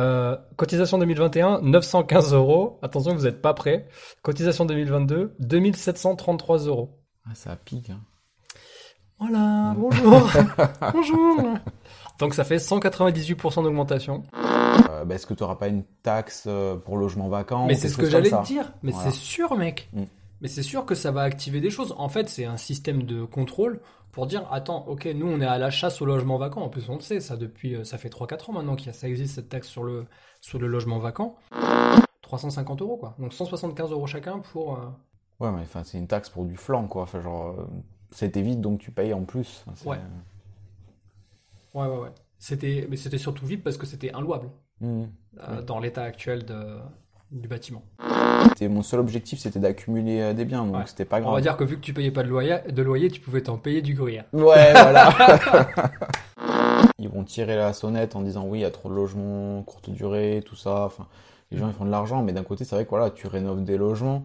Euh, cotisation 2021, 915 euros. Attention, vous n'êtes pas prêts. Cotisation 2022, 2733 euros. Ah, ça pique. Hein. Voilà, bonjour. bonjour. Donc ça fait 198% d'augmentation. Euh, bah, Est-ce que tu n'auras pas une taxe euh, pour logement vacant Mais c'est ce que j'allais te dire. Mais Voilà. c'est sûr, mec. Mm. Mais c'est sûr que ça va activer des choses. En fait, c'est un système de contrôle pour dire attends, ok, nous on est à la chasse au logement vacant. En plus, on le sait, ça depuis, euh, ça fait 3-4 ans maintenant a, ça existe cette taxe sur le, sur le logement vacant. 350 euros quoi. Donc 175 euros chacun pour. euh, Ouais, mais enfin, c'est une taxe pour du flanc, quoi. Enfin, genre, euh, ça t'évite, donc tu payes en plus. Enfin, Ouais. Ouais, ouais, ouais. C'était, mais c'était surtout vite parce que c'était inlouable euh, dans l'état actuel de, du bâtiment. Mon seul objectif, c'était d'accumuler euh, des biens, donc Ouais. c'était pas On grave. va dire que vu que tu payais pas de loyer, de loyer tu pouvais t'en payer du gruyère. Ouais, voilà. ils vont tirer la sonnette en disant oui, il y a trop de logements, courte durée, tout ça. Enfin, les gens ils font de l'argent, mais d'un côté, c'est vrai que voilà, tu rénoves des logements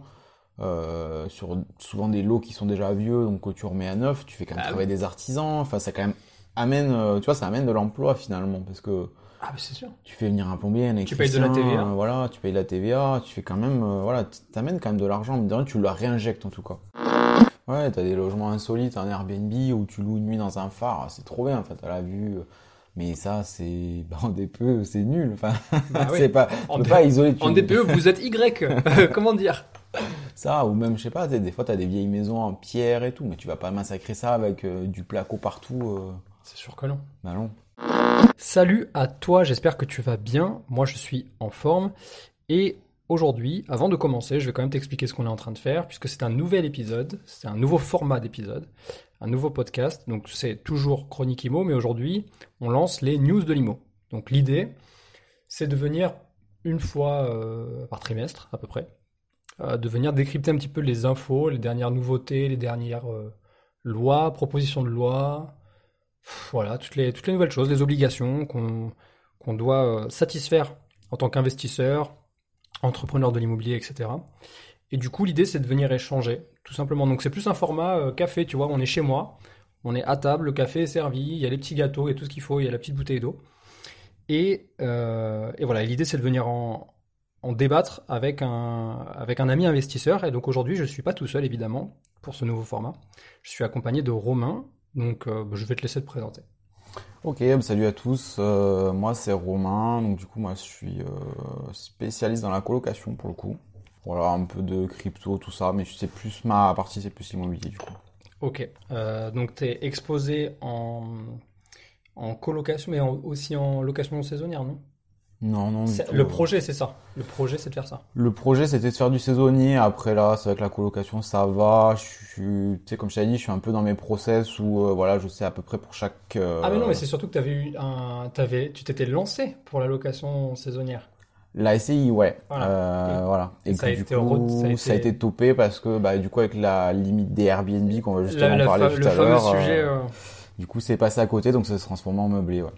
euh, sur souvent des lots qui sont déjà vieux, donc que tu remets à neuf, tu fais quand même Ah travailler des artisans. Enfin, ça quand même amène, euh, tu vois, ça amène de l'emploi finalement, parce que Ah, mais c'est sûr. tu fais venir un plombier, un Tu payes de la TVA. euh, voilà, tu payes de la TVA, tu fais quand même, euh, voilà, t'amènes quand même de l'argent, mais de rien, tu la réinjectes en tout cas. Ouais, t'as des logements insolites, un Airbnb où tu loues une nuit dans un phare, c'est trop bien, enfin, t'as la vue. euh, Mais ça, c'est, bah, en DPE, c'est nul, enfin, Bah oui. c'est pas, En tu peux D- pas isoler, tu En DPE, vous êtes Y. Comment dire? Ça, ou même, je sais pas, des fois, t'as des vieilles maisons en pierre et tout, mais tu vas pas massacrer ça avec euh, du placo partout, euh, C'est sûr que non. bah non. Salut à toi, j'espère que tu vas bien. Moi, je suis en forme. Et aujourd'hui, avant de commencer, je vais quand même t'expliquer ce qu'on est en train de faire, puisque c'est un nouvel épisode, c'est un nouveau format d'épisode, un nouveau podcast. Donc, c'est toujours Chronique Imo, mais aujourd'hui, on lance les news de l'Imo. Donc, l'idée, c'est de venir une fois euh, par trimestre, à peu près, euh, de venir décrypter un petit peu les infos, les dernières nouveautés, les dernières euh, lois, propositions de loi, voilà, toutes les, toutes les nouvelles choses, les obligations qu'on doit euh, satisfaire en tant qu'investisseur, entrepreneur de l'immobilier, etc. Et du coup, l'idée, c'est de venir échanger, tout simplement. Donc, c'est plus un format euh, café, tu vois, on est chez moi, on est à table, le café est servi, il y a les petits gâteaux et tout ce qu'il faut, il y a la petite bouteille d'eau. Et, euh, et voilà, l'idée, c'est de venir en, en débattre avec un, avec un ami investisseur. Et donc, aujourd'hui, je ne suis pas tout seul, évidemment, pour ce nouveau format. Je suis accompagné de Romain, donc euh, je vais te laisser te présenter. Ok, bah, salut à tous. Euh, moi, c'est Romain. Donc, du coup, moi, je suis euh, spécialiste dans la colocation pour le coup. Voilà, un peu de crypto, tout ça, mais c'est plus ma partie, c'est plus l'immobilier du coup. Ok, donc tu es exposé en, en colocation, mais en- aussi en location saisonnière, non? Non, non. du tout, Le projet, c'est ça. Le projet, c'est de faire ça. Le projet, c'était de faire du saisonnier. Après, là, c'est vrai que la colocation, ça va. Je suis, tu sais, comme je t'ai dit, je suis un peu dans mes process où, euh, voilà, je sais à peu près pour chaque. euh, Ah mais non, mais c'est surtout que t'avais eu un, t'avais, tu t'étais lancé pour la location saisonnière. La SCI, ouais. Voilà. Euh, Et voilà. Et ça que a du été coup, ça a ça a été- topé parce que, bah, du coup, avec la limite des Airbnb qu'on va justement La- la parler fa- tout le à fameux l'heure. sujet. Du coup, c'est passé à côté, donc ça se transforme en meublé, ouais.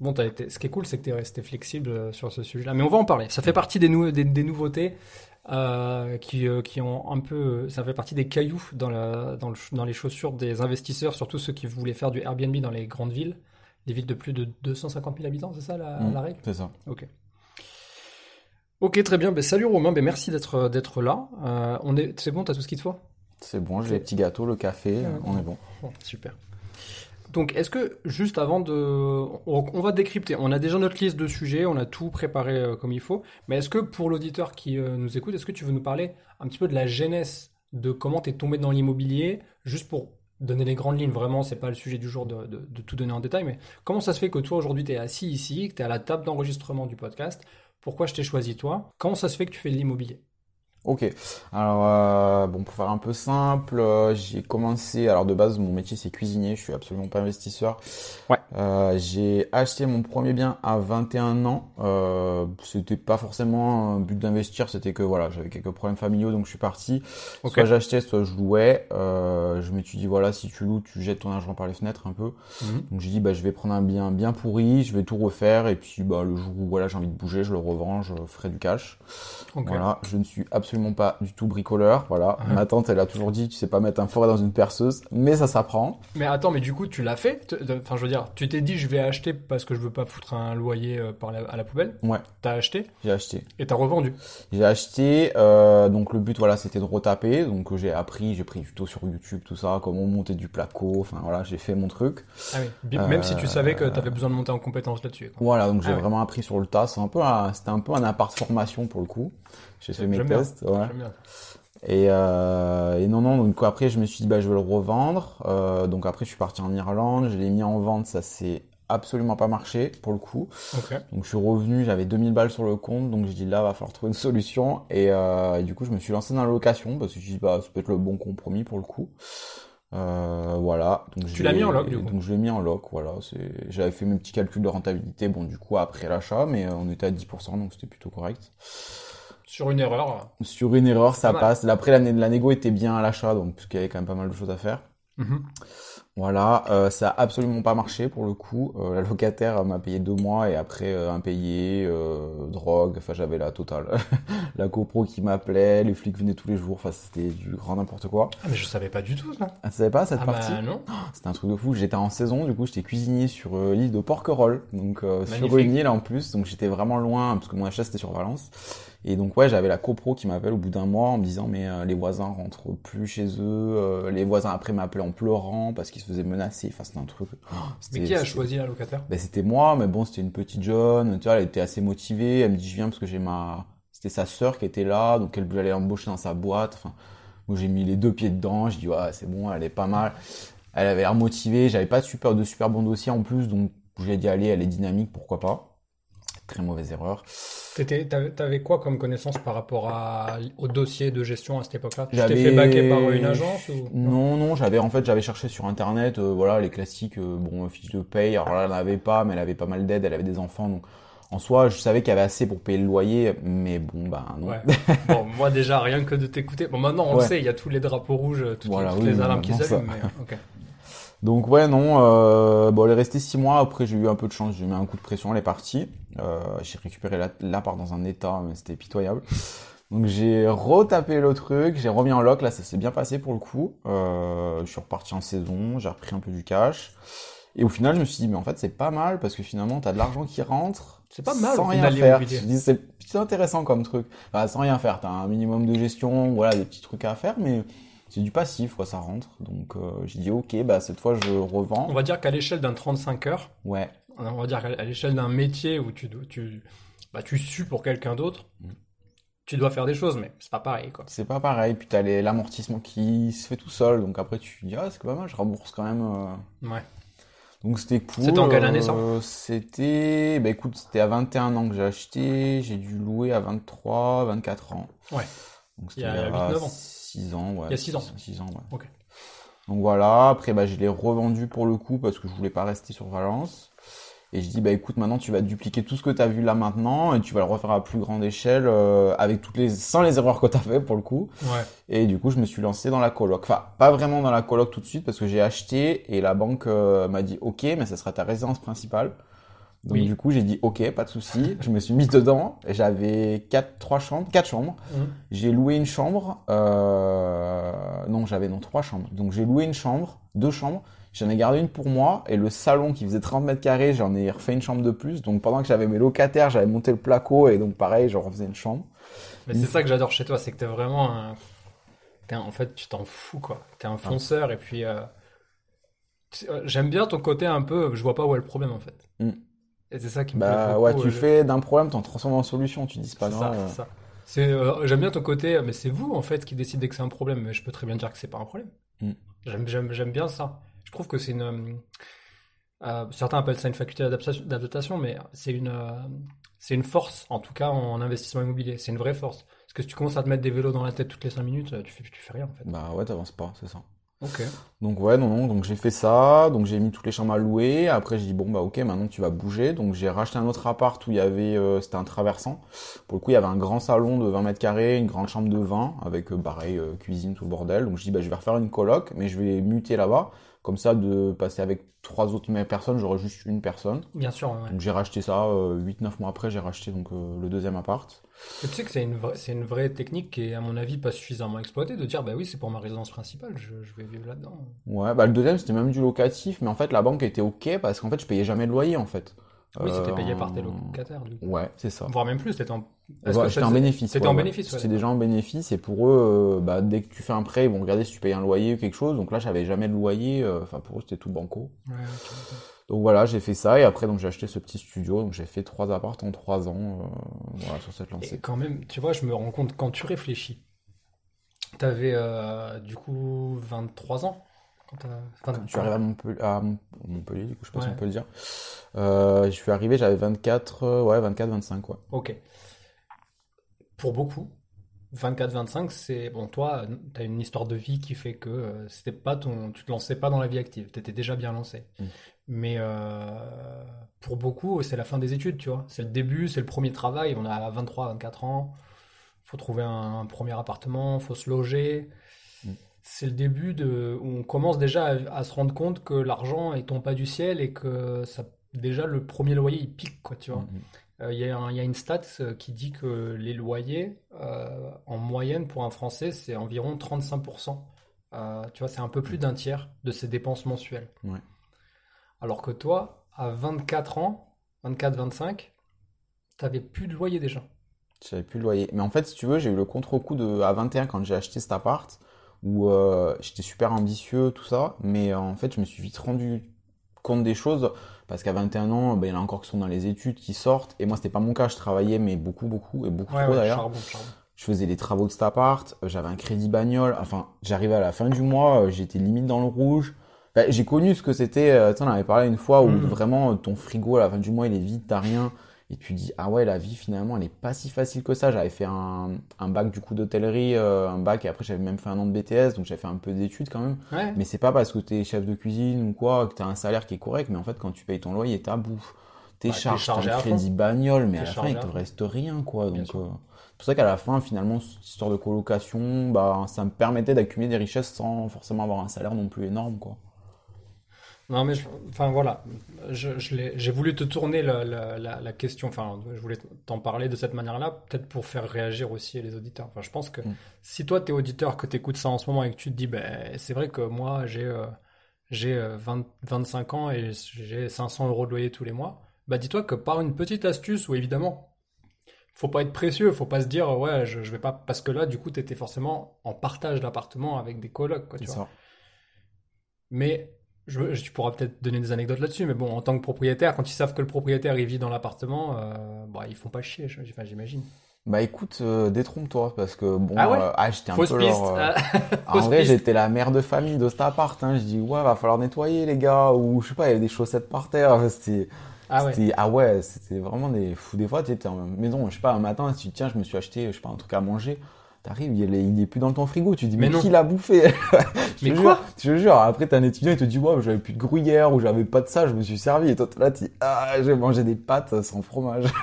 Bon, été, ce qui est cool, c'est que tu es resté flexible euh, sur ce sujet-là. Mais on va en parler. Ça fait partie des, nou- des, des nouveautés euh, qui, euh, qui ont un peu. Ça fait partie des cailloux dans, la, dans, le- dans les chaussures des investisseurs, surtout ceux qui voulaient faire du Airbnb dans les grandes villes, les villes de plus de 250 000 habitants, c'est ça la, Mm. la règle? C'est ça. Ok. Ok, très bien. Ben, salut Romain, ben, merci d'être là. Euh, on est, c'est bon, t'as tout ce qu'il te faut? C'est bon, j'ai les petits gâteaux, le café, on est bon. Bon, super. Donc, est-ce que, juste avant de... On, va décrypter. On a déjà notre liste de sujets, on a tout préparé euh, comme il faut. Mais est-ce que pour l'auditeur qui euh, nous écoute, est-ce que tu veux nous parler un petit peu de la genèse de comment tu tombé dans l'immobilier, juste pour donner les grandes lignes, vraiment, c'est pas le sujet du jour de, de- de tout donner en détail, mais comment ça se fait que toi, aujourd'hui, tu es assis ici, que tu es à la table d'enregistrement du podcast? Pourquoi je t'ai choisi toi? Comment ça se fait que tu fais de l'immobilier? Ok. Alors, euh, bon, pour faire un peu simple, euh, j'ai commencé. Alors, de base, mon métier, c'est cuisinier. Je suis absolument pas investisseur. Ouais. Euh, j'ai acheté mon premier bien à 21 ans. C'était pas forcément un but d'investir. C'était que, voilà, j'avais quelques problèmes familiaux, donc je suis parti. Soit j'achetais, soit je louais. Je me suis dit, voilà, si tu loues, tu jettes ton argent par les fenêtres un peu. Mhm. Donc, j'ai dit, bah, je vais prendre un bien bien pourri. Je vais tout refaire. Et puis, bah, le jour où, voilà, j'ai envie de bouger, je le revends, je ferai du cash. Voilà, je ne suis absolument pas du tout bricoleur. Voilà, ma tante, elle a toujours dit, tu sais pas mettre un forêt dans une perceuse, mais ça s'apprend. Mais attends, mais du coup, tu l'as fait? Enfin, je veux dire, tu t'es dit, je vais acheter parce que je veux pas foutre un loyer euh, par la- à la poubelle? Ouais, T'as acheté? J'ai acheté. et t'as revendu? J'ai acheté, euh, donc le but, voilà, c'était de retaper. Donc j'ai appris, j'ai pris du tuto sur YouTube, tout ça, comment monter du placo. Enfin voilà, j'ai fait mon truc. Ah oui. Même si tu savais que Euh, t'avais besoin de monter en compétence là-dessus. Voilà, donc j'ai Ah ouais. vraiment appris sur le tas. C'est un peu, c'était un peu un appart formation pour le coup. J'ai fait mes J'aime bien. tests. Ouais. Bien. Et, euh, et non, non, donc après je me suis dit, bah, je vais le revendre. Euh, donc après je suis parti en Irlande, je l'ai mis en vente, ça s'est absolument pas marché pour le coup. Ok. Donc je suis revenu, j'avais 2000 balles sur le compte, donc j'ai dit là va falloir trouver une solution. Et, euh, et du coup je me suis lancé dans la location parce que je dis bah ça peut être le bon compromis pour le coup. Euh, voilà. Donc Tu je l'as mis en loc, du coup Donc je l'ai mis en loc, voilà. C'est, j'avais fait mes petits calculs de rentabilité, bon du coup après l'achat, mais euh, on était à 10%, donc c'était plutôt correct. Sur une erreur. Sur une erreur, ça mal. passe. Après, la, la négo était bien à l'achat, donc parce qu'il y avait quand même pas mal de choses à faire. Mhm. Voilà, euh, ça a absolument pas marché pour le coup. Euh, la locataire m'a payé deux mois et après euh, impayé, euh, drogue, enfin j'avais la totale. la copro qui m'appelait, les flics venaient tous les jours, enfin c'était du grand n'importe quoi. Ah, mais je savais pas du tout ça. Ah, tu savais pas cette Ah partie bah non. C'était un truc de fou. J'étais en saison, du coup j'étais cuisinier sur euh, l'île de Porquerolles, donc euh, sur une île en plus, donc j'étais vraiment loin parce que mon achat c'était sur Valence. Et donc ouais, j'avais la copro qui m'appelle au bout d'un mois en me disant mais euh, les voisins rentrent plus chez eux, euh, les voisins après m'appelaient en pleurant parce qu'ils se faisaient menacer, enfin c'était un truc. Oh, Mais qui a choisi la locataire? Ben, c'était moi, mais bon, c'était une petite jeune, tu vois, elle était assez motivée, elle me dit je viens parce que j'ai ma, c'était sa sœur qui était là, donc elle voulait aller embaucher dans sa boîte, enfin, moi j'ai mis les deux pieds dedans, je dis ouais, c'est bon, elle est pas mal, elle avait l'air motivée, j'avais pas de super, de super bon dossier en plus, donc je lui ai dit allez, elle est dynamique, pourquoi pas. Très mauvaise erreur. T'étais- T'avais quoi comme connaissance par rapport à, au dossier de gestion à cette époque-là? Tu t'es fait baquer par une agence ou? Non, non, j'avais en fait j'avais cherché sur internet, euh, voilà les classiques, euh, bon fiche de paye. Alors là, elle n'avait pas, mais elle avait pas mal d'aide, elle avait des enfants, donc en soi, je savais qu'il y avait assez pour payer le loyer, mais bon, bah non. Ouais. bon, moi déjà, rien que de t'écouter. Bon, maintenant on le sait, il y a tous les drapeaux rouges, toutes, Voilà, toutes oui, les alarmes qui s'allument. mais, euh, ok. Donc ouais, non, euh, bon, elle est restée six mois. Après, j'ai eu un peu de chance, j'ai mis un coup de pression, elle est partie. Euh, j'ai récupéré la- l'appart dans un état, mais c'était pitoyable. Donc j'ai retapé le truc, j'ai remis en loc. Là, ça s'est bien passé pour le coup. Euh, je suis reparti en saison, j'ai repris un peu du cash. Et au final, je me suis dit, mais en fait, c'est pas mal parce que finalement, t'as de l'argent qui rentre. C'est pas mal, Sans rien faire. Je dis, c'est c'est intéressant comme truc. Enfin, sans rien faire, t'as un minimum de gestion, voilà, des petits trucs à faire, mais c'est du passif, quoi, ça rentre. Donc euh, j'ai dit, ok, bah cette fois, je revends. On va dire qu'à l'échelle d'un 35 heures, Ouais. on va dire qu'à l'échelle d'un métier où tu, tu, bah, tu sues pour quelqu'un d'autre, Mm. tu dois faire des choses, mais c'est pas pareil, quoi. C'est pas pareil, puis t'as l'amortissement qui se fait tout seul, donc après tu dis, ah, c'est pas mal, je rembourse quand même. euh. Ouais. Donc c'était cool. C'était en quelle année, ça? Euh, C'était, bah écoute, c'était à 21 ans que j'ai acheté, j'ai dû louer à 23, 24 ans. Ouais. Donc Il y a c'était 8-9 ans. 6 ans, ouais. Il y a six ans. 6 ans, ouais. Donc voilà, après bah je l'ai revendu pour le coup parce que je voulais pas rester sur Valence. Et je dis bah écoute maintenant tu vas dupliquer tout ce que tu as vu là maintenant et tu vas le refaire à plus grande échelle euh, avec toutes les sans les erreurs que tu as fait pour le coup. Ouais. Et du coup je me suis lancé dans la coloc. Enfin pas vraiment dans la coloc tout de suite parce que j'ai acheté et la banque euh, m'a dit OK mais ça sera ta résidence principale. Donc Oui. du coup j'ai dit OK pas de souci. je me suis mis dedans. et J'avais quatre trois chambres quatre chambres. Mhm. J'ai loué une chambre. Euh... Non, j'avais non trois chambres. Donc j'ai loué une chambre, deux chambres. J'en ai gardé une pour moi et le salon qui faisait 30 mètres carrés, j'en ai refait une chambre de plus. Donc pendant que j'avais mes locataires, j'avais monté le placo et donc pareil, je refaisais une chambre. Mais c'est ça que j'adore chez toi, c'est que t'es vraiment un... En fait, tu t'en fous, quoi. T'es Ah. un fonceur, et puis... euh, euh, J'aime bien ton côté un peu... Je vois pas où est le problème, en fait. Mm. Et c'est ça qui me plaît Bah beaucoup, ouais, tu euh, fais d'un problème, t'en transformes en solution. Tu dis pas ça. C'est, euh, j'aime bien ton côté, mais c'est vous en fait qui décidez que c'est un problème, mais je peux très bien dire que c'est pas un problème. Mm. J'aime, j'aime, j'aime bien ça. Je trouve que c'est une. euh, euh, certains appellent ça une faculté d'adaptation, mais c'est une. euh, c'est une force, en tout cas en investissement immobilier. C'est une vraie force. Parce que si tu commences à te mettre des vélos dans la tête toutes les 5 minutes, tu fais, tu fais rien en fait. Bah ouais, t'avances pas, c'est ça. Ok. Donc ouais, non, non, donc j'ai fait ça, donc j'ai mis toutes les chambres à louer. Après j'ai dit bon bah ok, maintenant tu vas bouger. Donc j'ai racheté un autre appart où il y avait, euh, c'était un traversant. Pour le coup, il y avait un grand salon de 20 mètres carrés, une grande chambre de 20 avec euh, pareil euh, cuisine tout le bordel. Donc je dis bah je vais refaire une coloc, mais je vais muter là-bas. Comme ça, de passer avec trois autres personnes, j'aurais juste une personne. Bien sûr, ouais. Donc j'ai racheté ça, 8-9 mois après, j'ai racheté donc le deuxième appart. tu sais que c'est une, vraie, c'est une vraie technique qui est, à mon avis, pas suffisamment exploitée, de dire, bah oui, c'est pour ma résidence principale, je, je vais vivre là-dedans. Ouais, bah le deuxième, c'était même du locatif, mais en fait, la banque était OK parce qu'en fait, je payais jamais de loyer, en fait. Oui, c'était payé par tes locataires, du coup. Ouais, c'est ça. Voire même plus, c'était en... Bénéfice. C'était ouais, en ouais. bénéfice, ouais. C'était déjà en bénéfice, et pour eux, euh, bah, dès que tu fais un prêt, ils vont regarder si tu payes un loyer ou quelque chose. Donc là, j'avais jamais de loyer, euh, enfin, pour eux, c'était tout banco. Donc voilà, j'ai fait ça, et après, donc j'ai acheté ce petit studio, donc j'ai fait trois apparts en trois ans, euh, voilà, sur cette Et lancée. quand même, tu vois, je me rends compte, quand tu réfléchis, t'avais euh, du coup 23 ans quand enfin, Quand tu à Montpellier, à Mont- Montpellier, du coup, je sais pas si on peut le dire. Euh, je suis arrivé, j'avais 24, euh, ouais, 24, 25, ouais. Ok. Pour beaucoup, 24-25, c'est... Bon, toi, t'as une histoire de vie qui fait que euh, c'était pas ton... tu te lançais pas dans la vie active, t'étais déjà bien lancé. Mm. Mais euh, pour beaucoup, c'est la fin des études, tu vois. C'est le début, c'est le premier travail, on a 23-24 ans, faut trouver un, un premier appartement, faut se loger. C'est le début de, où on commence déjà à, à se rendre compte que l'argent il tombe pas du ciel et que ça, déjà le premier loyer il pique quoi tu vois. Mhm. Euh, Il y a y une stat euh, qui dit que les loyers euh, en moyenne pour un Français c'est environ 35%. Euh, tu vois c'est un peu plus d'un tiers de ses dépenses mensuelles. Ouais. Alors que toi à 24 ans, 24-25, t'avais plus de loyer déjà. J'avais plus le loyer. Mais en fait, si tu veux, j'ai eu le contre-coup de, à 21 quand j'ai acheté cet appart, où euh, j'étais super ambitieux, tout ça, mais euh, en fait, je me suis vite rendu compte des choses, parce qu'à 21 ans, ben, il y en a encore qui sont dans les études, qui sortent, et moi, c'était pas mon cas, je travaillais, mais beaucoup, beaucoup, et beaucoup Ouais, trop ouais, d'ailleurs. charbon, charbon. Je faisais les travaux de cet appart, euh, j'avais un crédit bagnole, enfin, j'arrivais à la fin du mois, euh, j'étais limite dans le rouge. Enfin, j'ai connu ce que c'était, tu en avait parlé une fois, où Mhm. vraiment, ton frigo, à la fin du mois, il est vide, t'as rien. Et tu dis, ah ouais, la vie, finalement, elle est pas si facile que ça. J'avais fait un, un bac, du coup, d'hôtellerie, euh, un bac, et après, j'avais même fait un an de BTS, donc j'avais fait un peu d'études quand même. Ouais. Mais c'est pas parce que t'es chef de cuisine ou quoi, que t'as un salaire qui est correct, mais en fait, quand tu payes ton loyer, ta bouffe, tes Bah, charges, chargé ton crédit bagnole, mais à la fin, il te reste rien, quoi. Donc, euh, c'est pour ça qu'à la fin, finalement, cette histoire de colocation, bah, ça me permettait d'accumuler des richesses sans forcément avoir un salaire non plus énorme, quoi. Non, mais je- enfin voilà, je, je l'ai- j'ai voulu te tourner la, la, la, la question, enfin, je voulais t'en parler de cette manière-là, peut-être pour faire réagir aussi les auditeurs. Enfin, je pense que Mm. si toi, t'es auditeur, que t'écoutes ça en ce moment et que tu te dis, ben, c'est vrai que moi, j'ai euh, j'ai euh, 20 25 ans et j'ai 500 euros de loyer tous les mois, bah dis-toi que par une petite astuce, où évidemment, faut pas être précieux, faut pas se dire, ouais, je, je vais pas, parce que là, du coup, t'étais forcément en partage d'appartement avec des colocs, quoi, tu vois. Mais je, je- tu pourras peut-être donner des anecdotes là-dessus, mais bon, en tant que propriétaire, quand ils savent que le propriétaire il vit dans l'appartement, euh, bah, ils font pas chier, j'imagine. Bah écoute, euh, détrompe-toi, parce que bon, Ah ouais? euh, ah, j'étais un Fausse peu piste. euh, Ah, En vrai, j'étais la mère de famille de cet appart. Hein. Je dis, ouais, va falloir nettoyer, les gars. Ou je sais pas, il y avait des chaussettes par terre. C'était, Ah ouais. c'était, ah ouais, c'était vraiment des fous. Des fois, tu étais en maison, je sais pas, un matin, tu tiens, je me suis acheté, je sais pas, un truc à manger. T'arrives, il il est plus dans ton frigo. Tu dis, mais, Mais non. qui l'a bouffé? Je Mais quoi? Jure, Je te jure. Après, t'as un étudiant, il te dit, ouais, j'avais plus de gruyère ou j'avais pas de ça, je me suis servi. Et toi, là, tu dis, ah, j'ai mangé des pâtes sans fromage.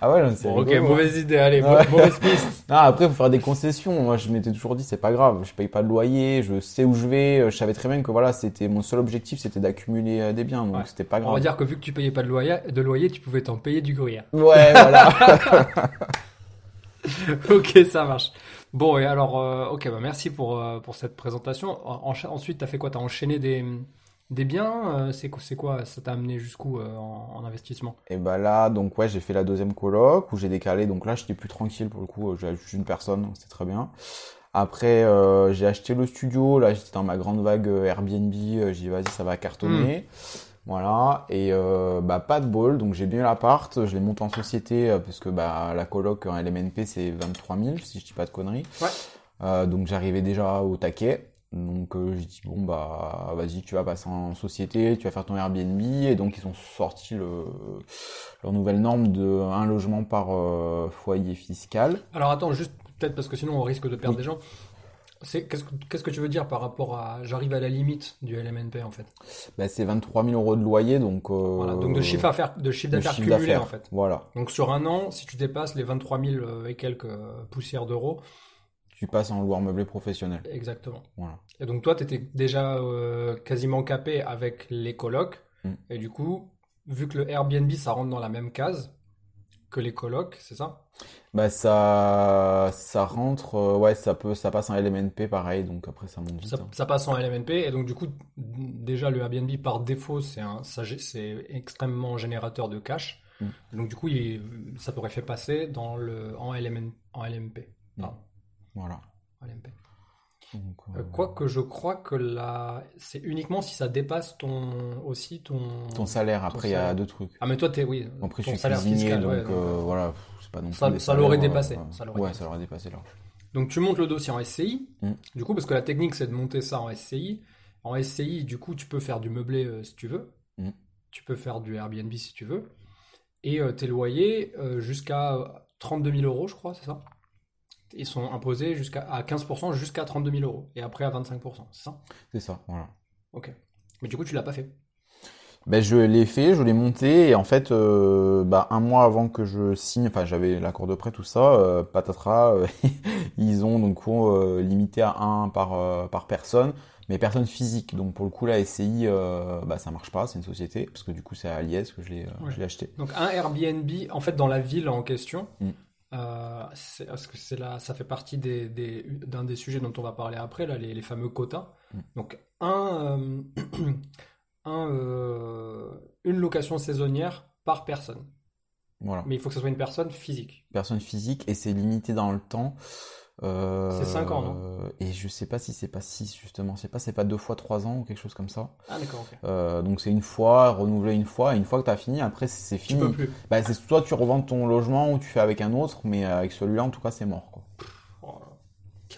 Ah ouais, c'est Bon, ok, rigolo. mauvaise idée, allez, Ouais. mau- mauvaise piste. Ah, après, faut faire des concessions. Moi, je m'étais toujours dit, c'est pas grave. Je paye pas de loyer, je sais où je vais. euh, Je savais très bien que voilà, c'était mon seul objectif, c'était d'accumuler euh, des biens. Donc, Ouais. c'était pas On grave. va dire que vu que tu payais pas de loyer, de loyer tu pouvais t'en payer du gruyère. Ouais, voilà. ok, ça marche. Bon, et alors, euh, ok, bah merci pour, euh, pour cette présentation. En- ensuite, t'as fait quoi? T'as enchaîné des, des biens? euh, c'est quoi? Ça t'a amené jusqu'où euh, en, en investissement? Et bah là, donc ouais, j'ai fait la deuxième coloc où j'ai décalé. Donc là, j'étais plus tranquille pour le coup. J'avais juste une personne, donc c'était très bien. Après, j'ai acheté le studio. Là, j'étais dans ma grande vague Airbnb. J'ai dit, vas-y, ça va cartonner. Voilà. Et euh, bah, pas de bol. Donc, j'ai bien l'appart. Je l'ai monté en société euh, parce que bah, la coloc en LMNP, c'est 23 000, si je dis pas de conneries. Ouais. Euh, donc, j'arrivais déjà au taquet. Donc j'ai dit bon bah vas-y tu vas passer en société, tu vas faire ton Airbnb et donc ils ont sorti le, leur nouvelle norme de un logement par foyer fiscal. Alors attends, juste peut-être parce que sinon on risque de perdre Oui. des gens. Qu'est-ce que que tu veux dire par rapport à j'arrive à la limite du LMNP en fait? Bah, c'est 23 000 euros de loyer donc euh, Voilà, donc de chiffre d'affaires de chiffre d'affaires cumulé en fait. Voilà, Donc sur un an, si tu dépasses les 23 000 et quelques euh, poussières d'euros, tu passes en loueur meublé professionnel. exactement. Voilà. Et donc toi, tu étais déjà euh, quasiment capé avec les colocs. Mm. Et du coup, vu que le Airbnb, ça rentre dans la même case que les colocs, c'est ça? Bah ça ça rentre euh, ouais ça peut ça passe en LMNP pareil donc après ça monte vite. ça, hein. ça passe en LMNP. Et donc du coup, déjà le Airbnb par défaut, c'est c'est extrêmement générateur de cash. Mm. Donc du coup, il- ça t'aurait fait passer dans le, en, LMN, en LMP. Mm. Voilà. LMP. Donc, Euh, Quoique je crois que là, c'est uniquement si ça dépasse ton aussi ton ton salaire après il y a deux trucs. Ah mais toi t'es oui ton suis salaire cuisinier, fiscal donc ouais, donc, euh, euh, voilà, c'est pas non plus ça l'aurait salaires, dépassé, euh, ça l'aurait ouais, dépassé. ça l'aurait dépassé large. donc tu montes le dossier en SCI Mm. du coup parce que la technique c'est de monter ça en SCI en SCI du coup tu peux faire du meublé euh, si tu veux Mm. tu peux faire du Airbnb si tu veux et euh, tes loyers euh, jusqu'à euh, 32 000 euros je crois c'est ça? Ils sont imposés jusqu'à à 15% jusqu'à 32 000 euros et après à 25% c'est ça? C'est ça, voilà. ok mais du coup tu l'as pas fait? Ben, je l'ai fait, je l'ai monté, et en fait, euh, bah, un mois avant que je signe, enfin, j'avais l'accord de prêt, tout ça, euh, patatras, euh, ils ont donc limité à un par, par personne, mais personne physique. Donc, pour le coup, la SCI, bah, ça marche pas, c'est une société, parce que du coup, c'est à Liège que je l'ai, Ouais. je l'ai acheté. Donc un Airbnb, en fait, dans la ville en question, Mm. Euh, parce que c'est là, ça fait partie des, des- d'un des sujets dont on va parler après, là, les, les fameux quotas. Mm. Donc un, euh, un, euh, une location saisonnière par personne. Voilà. Mais il faut que ce soit une personne physique. Personne physique, et c'est limité dans le temps. Euh, C'est cinq ans, non Et je sais pas si c'est pas 6, justement. Je sais pas, c'est pas deux fois trois ans ou quelque chose comme ça. Ah d'accord, ok. Euh, donc c'est une fois, renouvelé une fois, et une fois que tu as fini, après c'est c'est Tu fini. peux plus. Bah, c'est soit tu revends ton logement ou tu fais avec un autre, mais euh, avec celui-là en tout cas c'est mort quoi.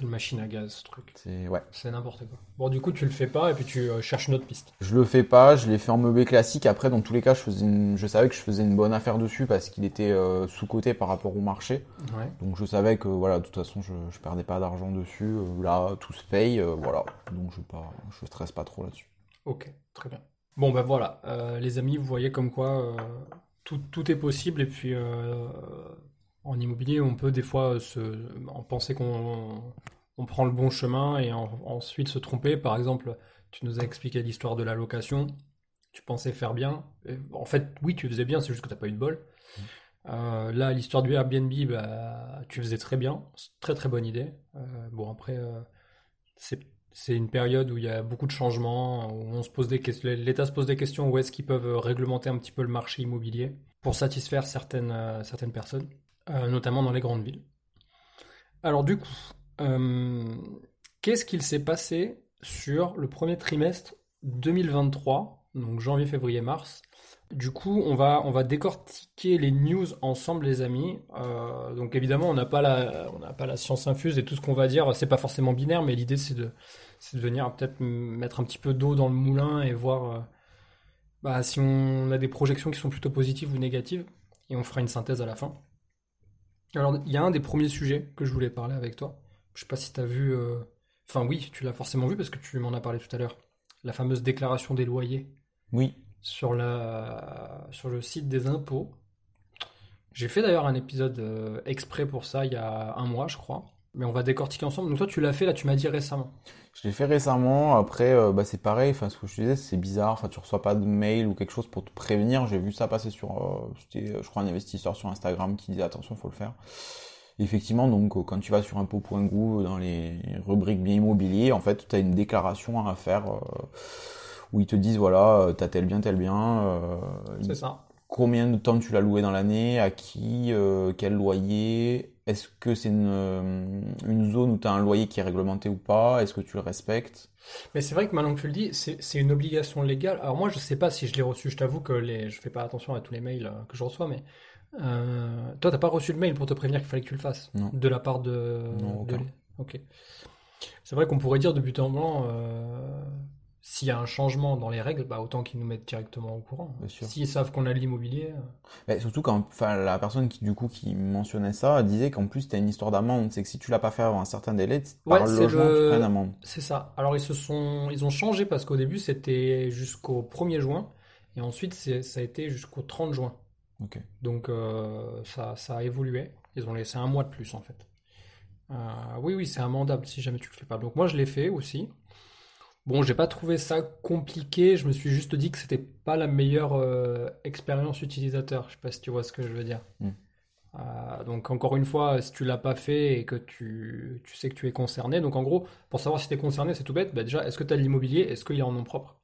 Quelle machine à gaz ce truc. C'est ouais. C'est n'importe quoi. Bon, du coup, tu le fais pas et puis tu euh, cherches une autre piste. Je le fais pas, je l'ai fait en meublé classique. Après dans tous les cas, je faisais une- je savais que je faisais une bonne affaire dessus parce qu'il était euh, sous coté par rapport au marché. Ouais. Donc je savais que voilà, de toute façon je, je perdais pas d'argent dessus. Euh, là tout se paye, voilà. Donc je pas, je stresse pas trop là-dessus. Ok, très bien. Bon, ben voilà, les amis, vous voyez comme quoi tout, tout est possible. Et puis, euh, en immobilier, on peut des fois se, en penser qu'on on prend le bon chemin et en- ensuite se tromper. Par exemple, tu nous as expliqué l'histoire de la location. Tu pensais faire bien. Et en fait, oui, tu faisais bien, c'est juste que tu n'as pas eu de bol. Euh, là, l'histoire du Airbnb, bah, tu faisais très bien. Très, très bonne idée. Euh, bon, après, euh, c'est c'est une période où il y a beaucoup de changements, où on se pose des questions, l'État se pose des questions où est-ce qu'ils peuvent réglementer un petit peu le marché immobilier pour satisfaire certaines, euh, certaines personnes, euh, notamment dans les grandes villes. Alors du coup, euh, qu'est-ce qu'il s'est passé sur le premier trimestre 2023, donc janvier, février, mars? Du coup, on va, décortiquer les news ensemble, les amis. Euh, donc évidemment, on n'a pas la, science infuse et tout ce qu'on va dire, c'est pas forcément binaire, mais l'idée c'est de, de venir peut-être mettre un petit peu d'eau dans le moulin et voir bah, si on a des projections qui sont plutôt positives ou négatives, et on fera une synthèse à la fin. Alors, il y a un des premiers sujets que je voulais parler avec toi. Je sais pas si tu as vu. euh, Enfin, oui, tu l'as forcément vu parce que tu m'en as parlé tout à l'heure. La fameuse déclaration des loyers Oui. sur, la, sur le site des impôts. J'ai fait d'ailleurs un épisode euh, exprès pour ça il y a un mois, je crois. Mais on va décortiquer ensemble. Donc toi, tu l'as fait, là, tu m'as dit récemment. Je l'ai fait récemment. Après, euh, bah, c'est pareil. Enfin, ce que je te disais, c'est bizarre. Enfin, tu reçois pas de mail ou quelque chose pour te prévenir. J'ai vu ça passer sur, euh, c'était, euh, je crois, un investisseur sur Instagram qui disait attention, faut le faire. Effectivement, donc, euh, quand tu vas sur impôt.gouv dans les rubriques bien immobilier, en fait, tu as une déclaration à faire euh, où ils te disent voilà, t'as tel bien, tel bien. C'est ça. combien de temps tu l'as loué dans l'année, à qui, euh, quel loyer, est-ce que c'est une, euh, une zone où tu as un loyer qui est réglementé ou pas, est-ce que tu le respectes? Mais c'est vrai que maintenant que tu le dis, c'est une obligation légale. Alors moi, je sais pas si je l'ai reçu. Je t'avoue que les, je fais pas attention à tous les mails euh, que je reçois, mais euh, toi, t'as pas reçu le mail pour te prévenir qu'il fallait que tu le fasses? Non. de la part de. Non, de Ok. C'est vrai qu'on pourrait dire de but en blanc, euh, s'il y a un changement dans les règles, bah, autant qu'ils nous mettent directement au courant. S'ils savent qu'on a l'immobilier. euh, surtout quand, la personne qui du coup qui mentionnait ça disait qu'en plus t'as une histoire d'amende, c'est que si tu l'as pas fait avant un certain délai, par Ouais, c'est logement le- tu prends une amende. C'est ça. Alors ils se sont, ils ont changé parce qu'au début c'était jusqu'au 1er juin et ensuite ça a été jusqu'au 30 juin. Ok. Donc euh, ça, ça a évolué. Ils ont laissé un mois de plus en fait. Euh, oui, oui, c'est amendable si jamais tu le fais pas. Donc moi je l'ai fait aussi. Bon, j'ai pas trouvé ça compliqué. Je me suis juste dit que c'était pas la meilleure euh, expérience utilisateur. Je sais pas si tu vois ce que je veux dire. Mm. Euh, donc encore une fois, si tu l'as pas fait et que tu, tu sais que tu es concerné, donc en gros, pour savoir si tu es concerné, c'est tout bête. Bah déjà, est-ce que tu as de l'immobilier? Est-ce qu'il est en nom propre?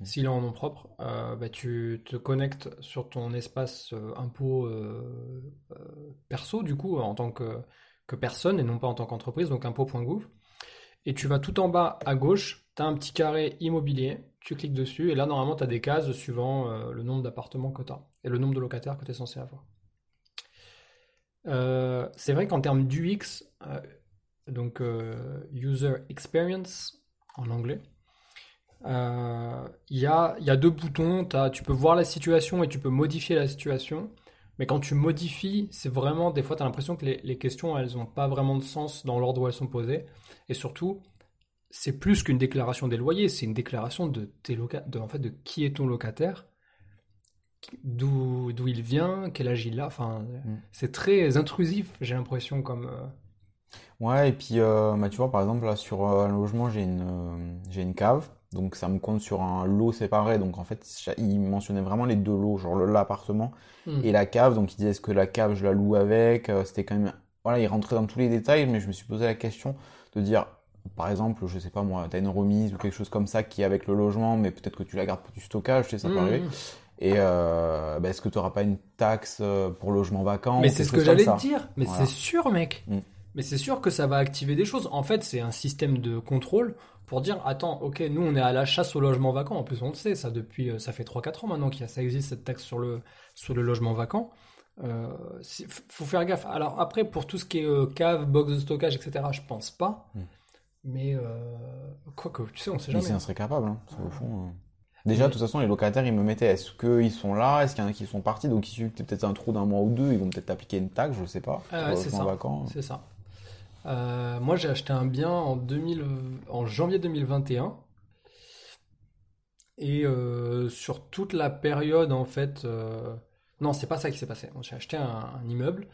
Mm. S'il est en nom propre, euh, bah, tu te connectes sur ton espace impôt perso, du coup, en tant que, que personne et non pas en tant qu'entreprise, donc impôt.gouv. Et tu vas tout en bas à gauche, tu as un petit carré immobilier, tu cliques dessus, et là, normalement, tu as des cases suivant euh, le nombre d'appartements que tu as et le nombre de locataires que tu es censé avoir. Euh, c'est vrai qu'en termes d'UX, euh, donc User Experience en anglais, il y a, deux boutons. T'as- tu peux voir la situation et tu peux modifier la situation. Mais quand tu modifies, c'est vraiment, des fois, tu as l'impression que les, les questions, elles n'ont pas vraiment de sens dans l'ordre où elles sont posées. Et surtout, c'est plus qu'une déclaration des loyers, c'est une déclaration de, tes loca- de, en fait, de qui est ton locataire, d'où il vient, quel âge il a. Enfin, c'est très intrusif, j'ai l'impression, comme. euh, Ouais, et puis euh, bah, tu vois, par exemple, là sur euh, un logement, j'ai une, euh, j'ai une cave, donc ça me compte sur un lot séparé. Donc en fait, il mentionnait vraiment les deux lots, genre l'appartement Hmm. et la cave. Donc il disait est-ce que la cave, je la loue avec? C'était quand même. Voilà, il rentrait dans tous les détails, mais je me suis posé la question de dire, par exemple, je sais pas moi, t'as une remise ou quelque chose comme ça qui est avec le logement, mais peut-être que tu la gardes pour du stockage, tu sais, ça peut Mhm. arriver. Et euh, bah, est-ce que tu n'auras pas une taxe euh, pour logement vacant Mais c'est ce que j'allais te dire. Mais Voilà. c'est sûr, mec. Mm. Mais c'est sûr que ça va activer des choses. En fait, c'est un système de contrôle pour dire, attends, ok, nous on est à la chasse au logement vacant. En plus, on le sait, ça depuis, euh, ça fait 3-4 ans maintenant qu'il ça existe cette taxe sur le, sur le logement vacant. Euh, faut faire gaffe. Alors après, pour tout ce qui est euh, cave, box de stockage, etc., je pense pas. Mais euh, quoi que, tu sais, on sait Mais jamais. s'il en serait capable, hein, parce qu'au fond, euh, Déjà, de toute façon, les locataires, ils me mettaient, est-ce qu'ils sont là? Est-ce qu'il y en a qui sont partis? Donc, il suffit que tu peut-être un trou d'un mois ou deux, ils vont peut-être t'appliquer une taxe, je sais pas. Ah c'est ça. C'est ça. Euh, moi, j'ai acheté un bien en 2000, en janvier 2021. Et euh, sur toute la période, en fait, non, c'est pas ça qui s'est passé. J'ai acheté un, un immeuble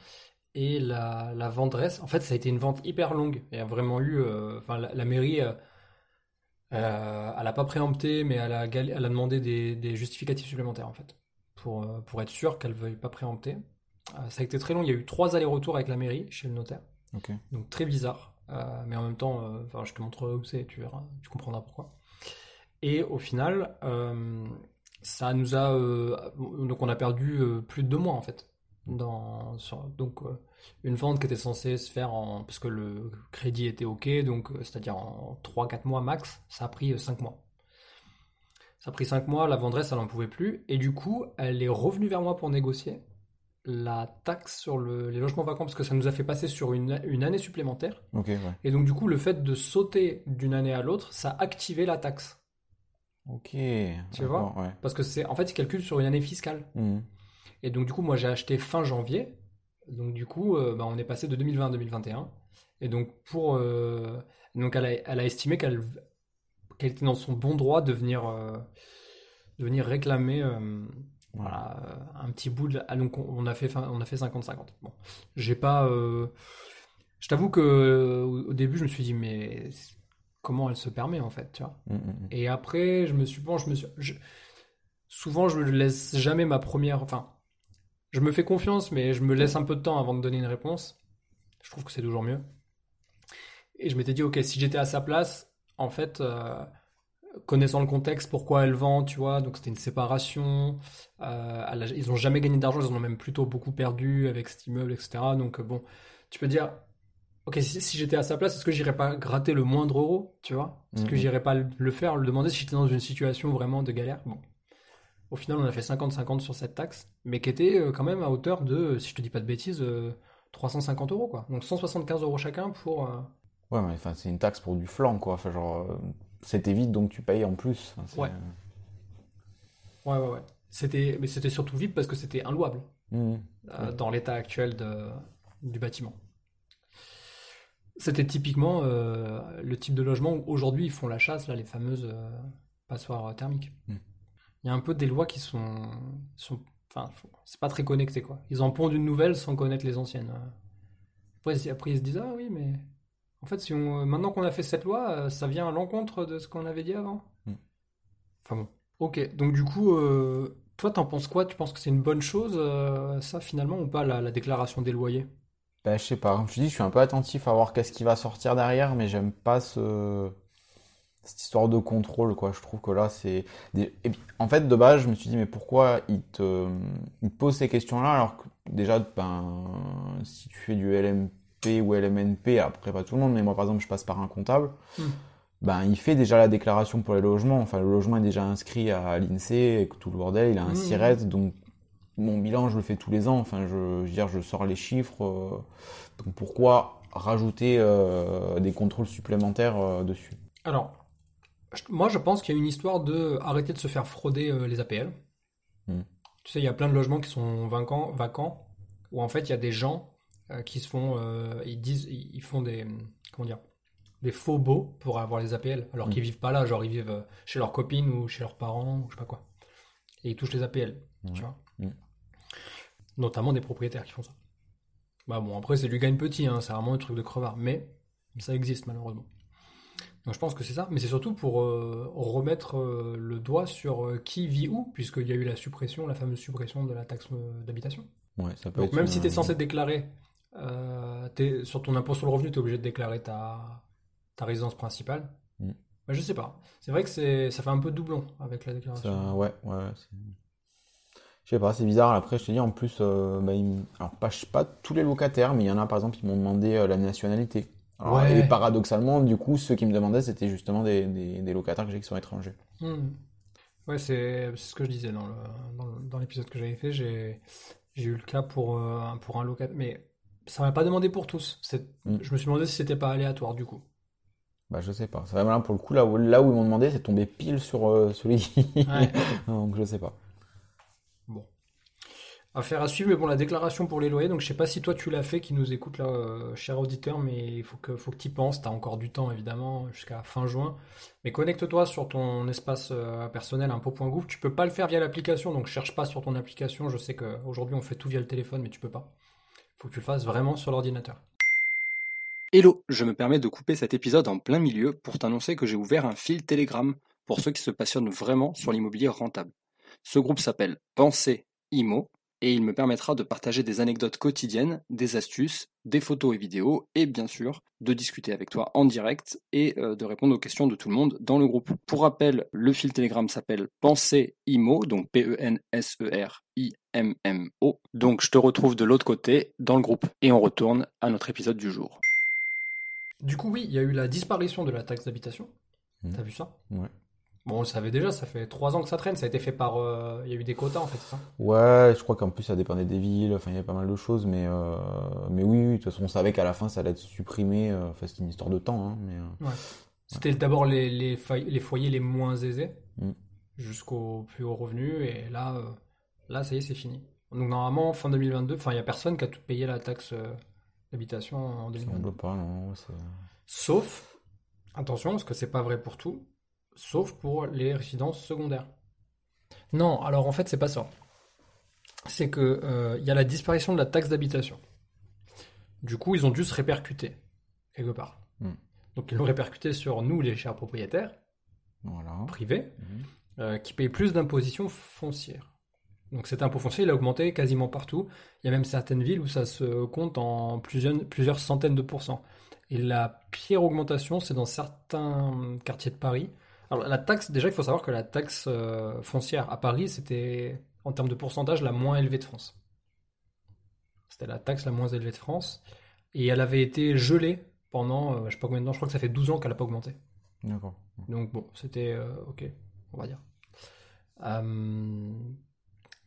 et la, la vendresse, en fait, ça a été une vente hyper longue. Il y a vraiment eu, euh, enfin, la, la mairie, euh, euh, elle a pas préempté, mais elle a, elle a demandé des, des justificatifs supplémentaires, en fait, pour, pour être sûr qu'elle veuille pas préempter. Euh, ça a été très long. Il y a eu trois allers-retours avec la mairie chez le notaire. Donc très bizarre, Euh, mais en même temps, je te montrerai où c'est, tu verras, tu comprendras pourquoi. Et au final, ça nous a, donc on a perdu plus de deux mois en fait. Dans, sur- donc euh, une vente qui était censée se faire en, parce que le crédit était ok, donc euh, c'est-à-dire en 3-4 mois max, ça a pris 5 mois. Ça a pris 5 mois, la vendresse elle en pouvait plus, et du coup elle est revenue vers moi pour négocier la taxe sur le- les logements vacants parce que ça nous a fait passer sur une, une année supplémentaire. Ouais. Et donc du coup, le fait de sauter d'une année à l'autre, ça a activé la taxe. Ok. Tu vois? ouais. Parce que c'est en fait, ils calculent sur une année fiscale. Mhm. Et donc du coup, moi j'ai acheté fin janvier. Donc du coup, euh, bah, on est passé de 2020 à 2021. Et donc pour... euh, donc elle a, elle a estimé qu'elle était dans son bon droit de venir, euh, de venir réclamer... voilà, un petit bout de. Ah, donc on a fait, fin- on a fait 50-50. Bon, j'ai pas. Je t'avoue que au début, je me suis dit, mais comment elle se permet en fait, tu vois? Mhm, mhm. Et après, je me suis, bon, je me suis, je- souvent, je ne laisse jamais ma première, enfin, je me fais confiance, mais je me laisse un peu de temps avant de donner une réponse. Je trouve que c'est toujours mieux. Et je m'étais dit, ok, si j'étais à sa place, en fait, euh, connaissant le contexte, pourquoi elle vend, tu vois, donc c'était une séparation. euh, a- ils ont jamais gagné d'argent, ils en ont même plutôt beaucoup perdu avec cet immeuble, etc. Donc euh, bon, tu peux dire, ok, si, si j'étais à sa place, est-ce que j'irais pas gratter le moindre euro, tu vois? Est-ce que Mhm. j'irais pas le le faire, le demander si j'étais dans une situation vraiment de galère? Bon. Au final, on a fait 50-50 sur cette taxe, mais qui était euh, quand même à hauteur de, si je te dis pas de bêtises, euh, 350 euros, quoi. Donc 175 euros chacun pour, euh, Ouais, mais enfin, c'est une taxe pour du flanc, quoi. Enfin, genre, euh, c'était vide, donc tu payes en plus. Enfin, Ouais. Ouais, ouais, ouais. C'était, mais c'était surtout vide parce que c'était inlouable euh, dans l'état actuel de, du bâtiment. C'était typiquement euh, le type de logement où aujourd'hui ils font la chasse, là, les fameuses euh, passoires thermiques. Mm. Il y a un peu des lois qui sont, sont enfin, c'est pas très connecté quoi. Ils en pondent une nouvelle sans connaître les anciennes. Après, si- après ils se disent ah oui mais en fait si on, maintenant qu'on a fait cette loi, euh, ça vient à l'encontre de ce qu'on avait dit avant. Mm. Enfin bon. Ok, donc du coup, euh, toi t'en penses quoi? Tu penses que c'est une bonne chose euh, ça finalement ou pas la, la déclaration des loyers? Ben, je sais pas. Comme je te dis, je suis un peu attentif à voir qu'est-ce qui va sortir derrière, mais j'aime pas ce... cette histoire de contrôle, quoi. Je trouve que là, c'est. des- Et puis, en fait, de base, je me suis dit, mais pourquoi il te, il te pose ces questions-là alors que déjà, ben, si tu fais du LMP ou LMNP, après pas tout le monde, mais moi, par exemple, je passe par un comptable. Hmm. Ben, il fait déjà la déclaration pour les logements. Enfin, le logement est déjà inscrit à l'INSEE, et que tout le bordel, il a un Hmm. SIRET, donc mon bilan, je le fais tous les ans. Enfin, je, je veux dire, je sors les chiffres. euh, donc pourquoi rajouter euh, des contrôles supplémentaires euh, dessus? Alors, moi je pense qu'il y a une histoire de arrêter de se faire frauder euh, les APL. Hmm. Tu sais, il y a plein de logements qui sont vacants, vacants où en fait il y a des gens euh, qui se font, euh, ils disent, ils font des, comment dire, des faux baux pour avoir les APL, alors Hmm. qu'ils vivent pas là, genre ils vivent chez leurs copines ou chez leurs parents ou je sais pas quoi. Et ils touchent les APL, tu vois. Hmm. Notamment des propriétaires qui font ça. Bah bon, après c'est du gagne petit, hein, c'est vraiment un truc de crevard, mais ça existe malheureusement. Donc je pense que c'est ça, mais c'est surtout pour euh, remettre euh, le doigt sur euh, qui vit où, puisqu'il y a eu la suppression, la fameuse suppression de la taxe d'habitation. Ouais, ça peut Donc être même si tu es censé déclarer, t'es- sur ton impôt sur le revenu, tu es obligé de déclarer ta, ta résidence principale. Mm. Bah, je sais pas. C'est vrai que ça fait un peu doublon avec la déclaration. Ça, ouais, ouais, Je sais pas, c'est bizarre. Après, je te dis, en plus, bah, ils alors pas, pas tous les locataires, mais il y en a, par exemple, qui m'ont demandé la nationalité. Alors, Ouais. Et paradoxalement, du coup, ceux qui me demandaient, c'était justement des, des, des locataires que j'ai qui sont étrangers. Hmm. Ouais, c'est ce que je disais dans le, dans l'épisode que j'avais fait. J'ai j'ai eu le cas pour, euh, un- pour un locataire, mais ça m'a pas demandé pour tous. C'est- Mm. Je me suis demandé si c'était pas aléatoire du coup. Bah, je sais pas. Ça, là, pour le coup, là où, là où ils m'ont demandé, c'est tombé pile sur euh, celui qui. Ouais. Donc, je sais pas. Affaire à suivre, mais bon, la déclaration pour les loyers, donc je sais pas si toi tu l'as fait, qui nous écoute là, euh, cher auditeur, mais il faut que, faut que tu y penses, tu as encore du temps évidemment, jusqu'à fin juin. Mais connecte-toi sur ton espace euh, personnel impo.gouv, tu peux pas le faire via l'application, donc cherche pas sur ton application, je sais qu'aujourd'hui on fait tout via le téléphone, mais tu peux pas. Faut que tu le fasses vraiment sur l'ordinateur. Hello, je me permets de couper cet épisode en plein milieu pour t'annoncer que j'ai ouvert un fil Telegram pour ceux qui se passionnent vraiment sur l'immobilier rentable. Ce groupe s'appelle Pensée Imo et il me permettra de partager des anecdotes quotidiennes, des astuces, des photos et vidéos et bien sûr de discuter avec toi en direct et euh, de répondre aux questions de tout le monde dans le groupe. Pour rappel, le fil Telegram s'appelle Pensée Imo, donc P-E-N-S-E-R-I-M-M-O. Donc je te retrouve de l'autre côté dans le groupe et on retourne à notre épisode du jour. Du coup, oui, il y a eu la disparition de la taxe d'habitation. Mhm. T'as vu ça? Ouais. Bon, on le savait déjà, ça fait trois ans que ça traîne, ça a été fait par... euh, Il y a eu des quotas en fait, c'est ça? Ouais, je crois qu'en plus, ça dépendait des villes. Enfin, il y avait pas mal de choses. Mais, euh, mais oui, oui, de toute façon, on savait qu'à la fin, ça allait être supprimé. euh, Enfin, c'était une histoire de temps. Hein, mais, C'était d'abord les, les, foy- les foyers les moins aisés Mm. jusqu'au plus haut revenu et là, euh, là ça y est, c'est fini. Donc normalement, fin 2022, enfin il n'y a personne qui a tout payé la taxe d'habitation en ça 2022. semble pas, non. c'est- Sauf, attention, parce que c'est pas vrai pour tout, sauf pour les résidences secondaires. Non, alors en fait, c'est pas ça. C'est que euh, il y a la disparition de la taxe d'habitation. Du coup, ils ont dû se répercuter quelque part. Mm. Donc ils l'ont répercuté sur nous, les chers propriétaires Voilà. privés, Mhm. euh, qui payent plus d'imposition foncière. Donc cet impôt foncier, il a augmenté quasiment partout. Il y a même certaines villes où ça se compte en plusieurs, plusieurs centaines de pourcents. Et la pire augmentation, c'est dans certains quartiers de Paris. Alors la taxe, déjà, il faut savoir que la taxe euh, foncière à Paris, c'était, en termes de pourcentage, la moins élevée de France. C'était la taxe la moins élevée de France. Et elle avait été gelée pendant, euh, je sais pas combien de temps, je crois que ça fait 12 ans qu'elle n'a pas augmenté. D'accord. Donc bon, c'était euh, ok, on va dire. Euh,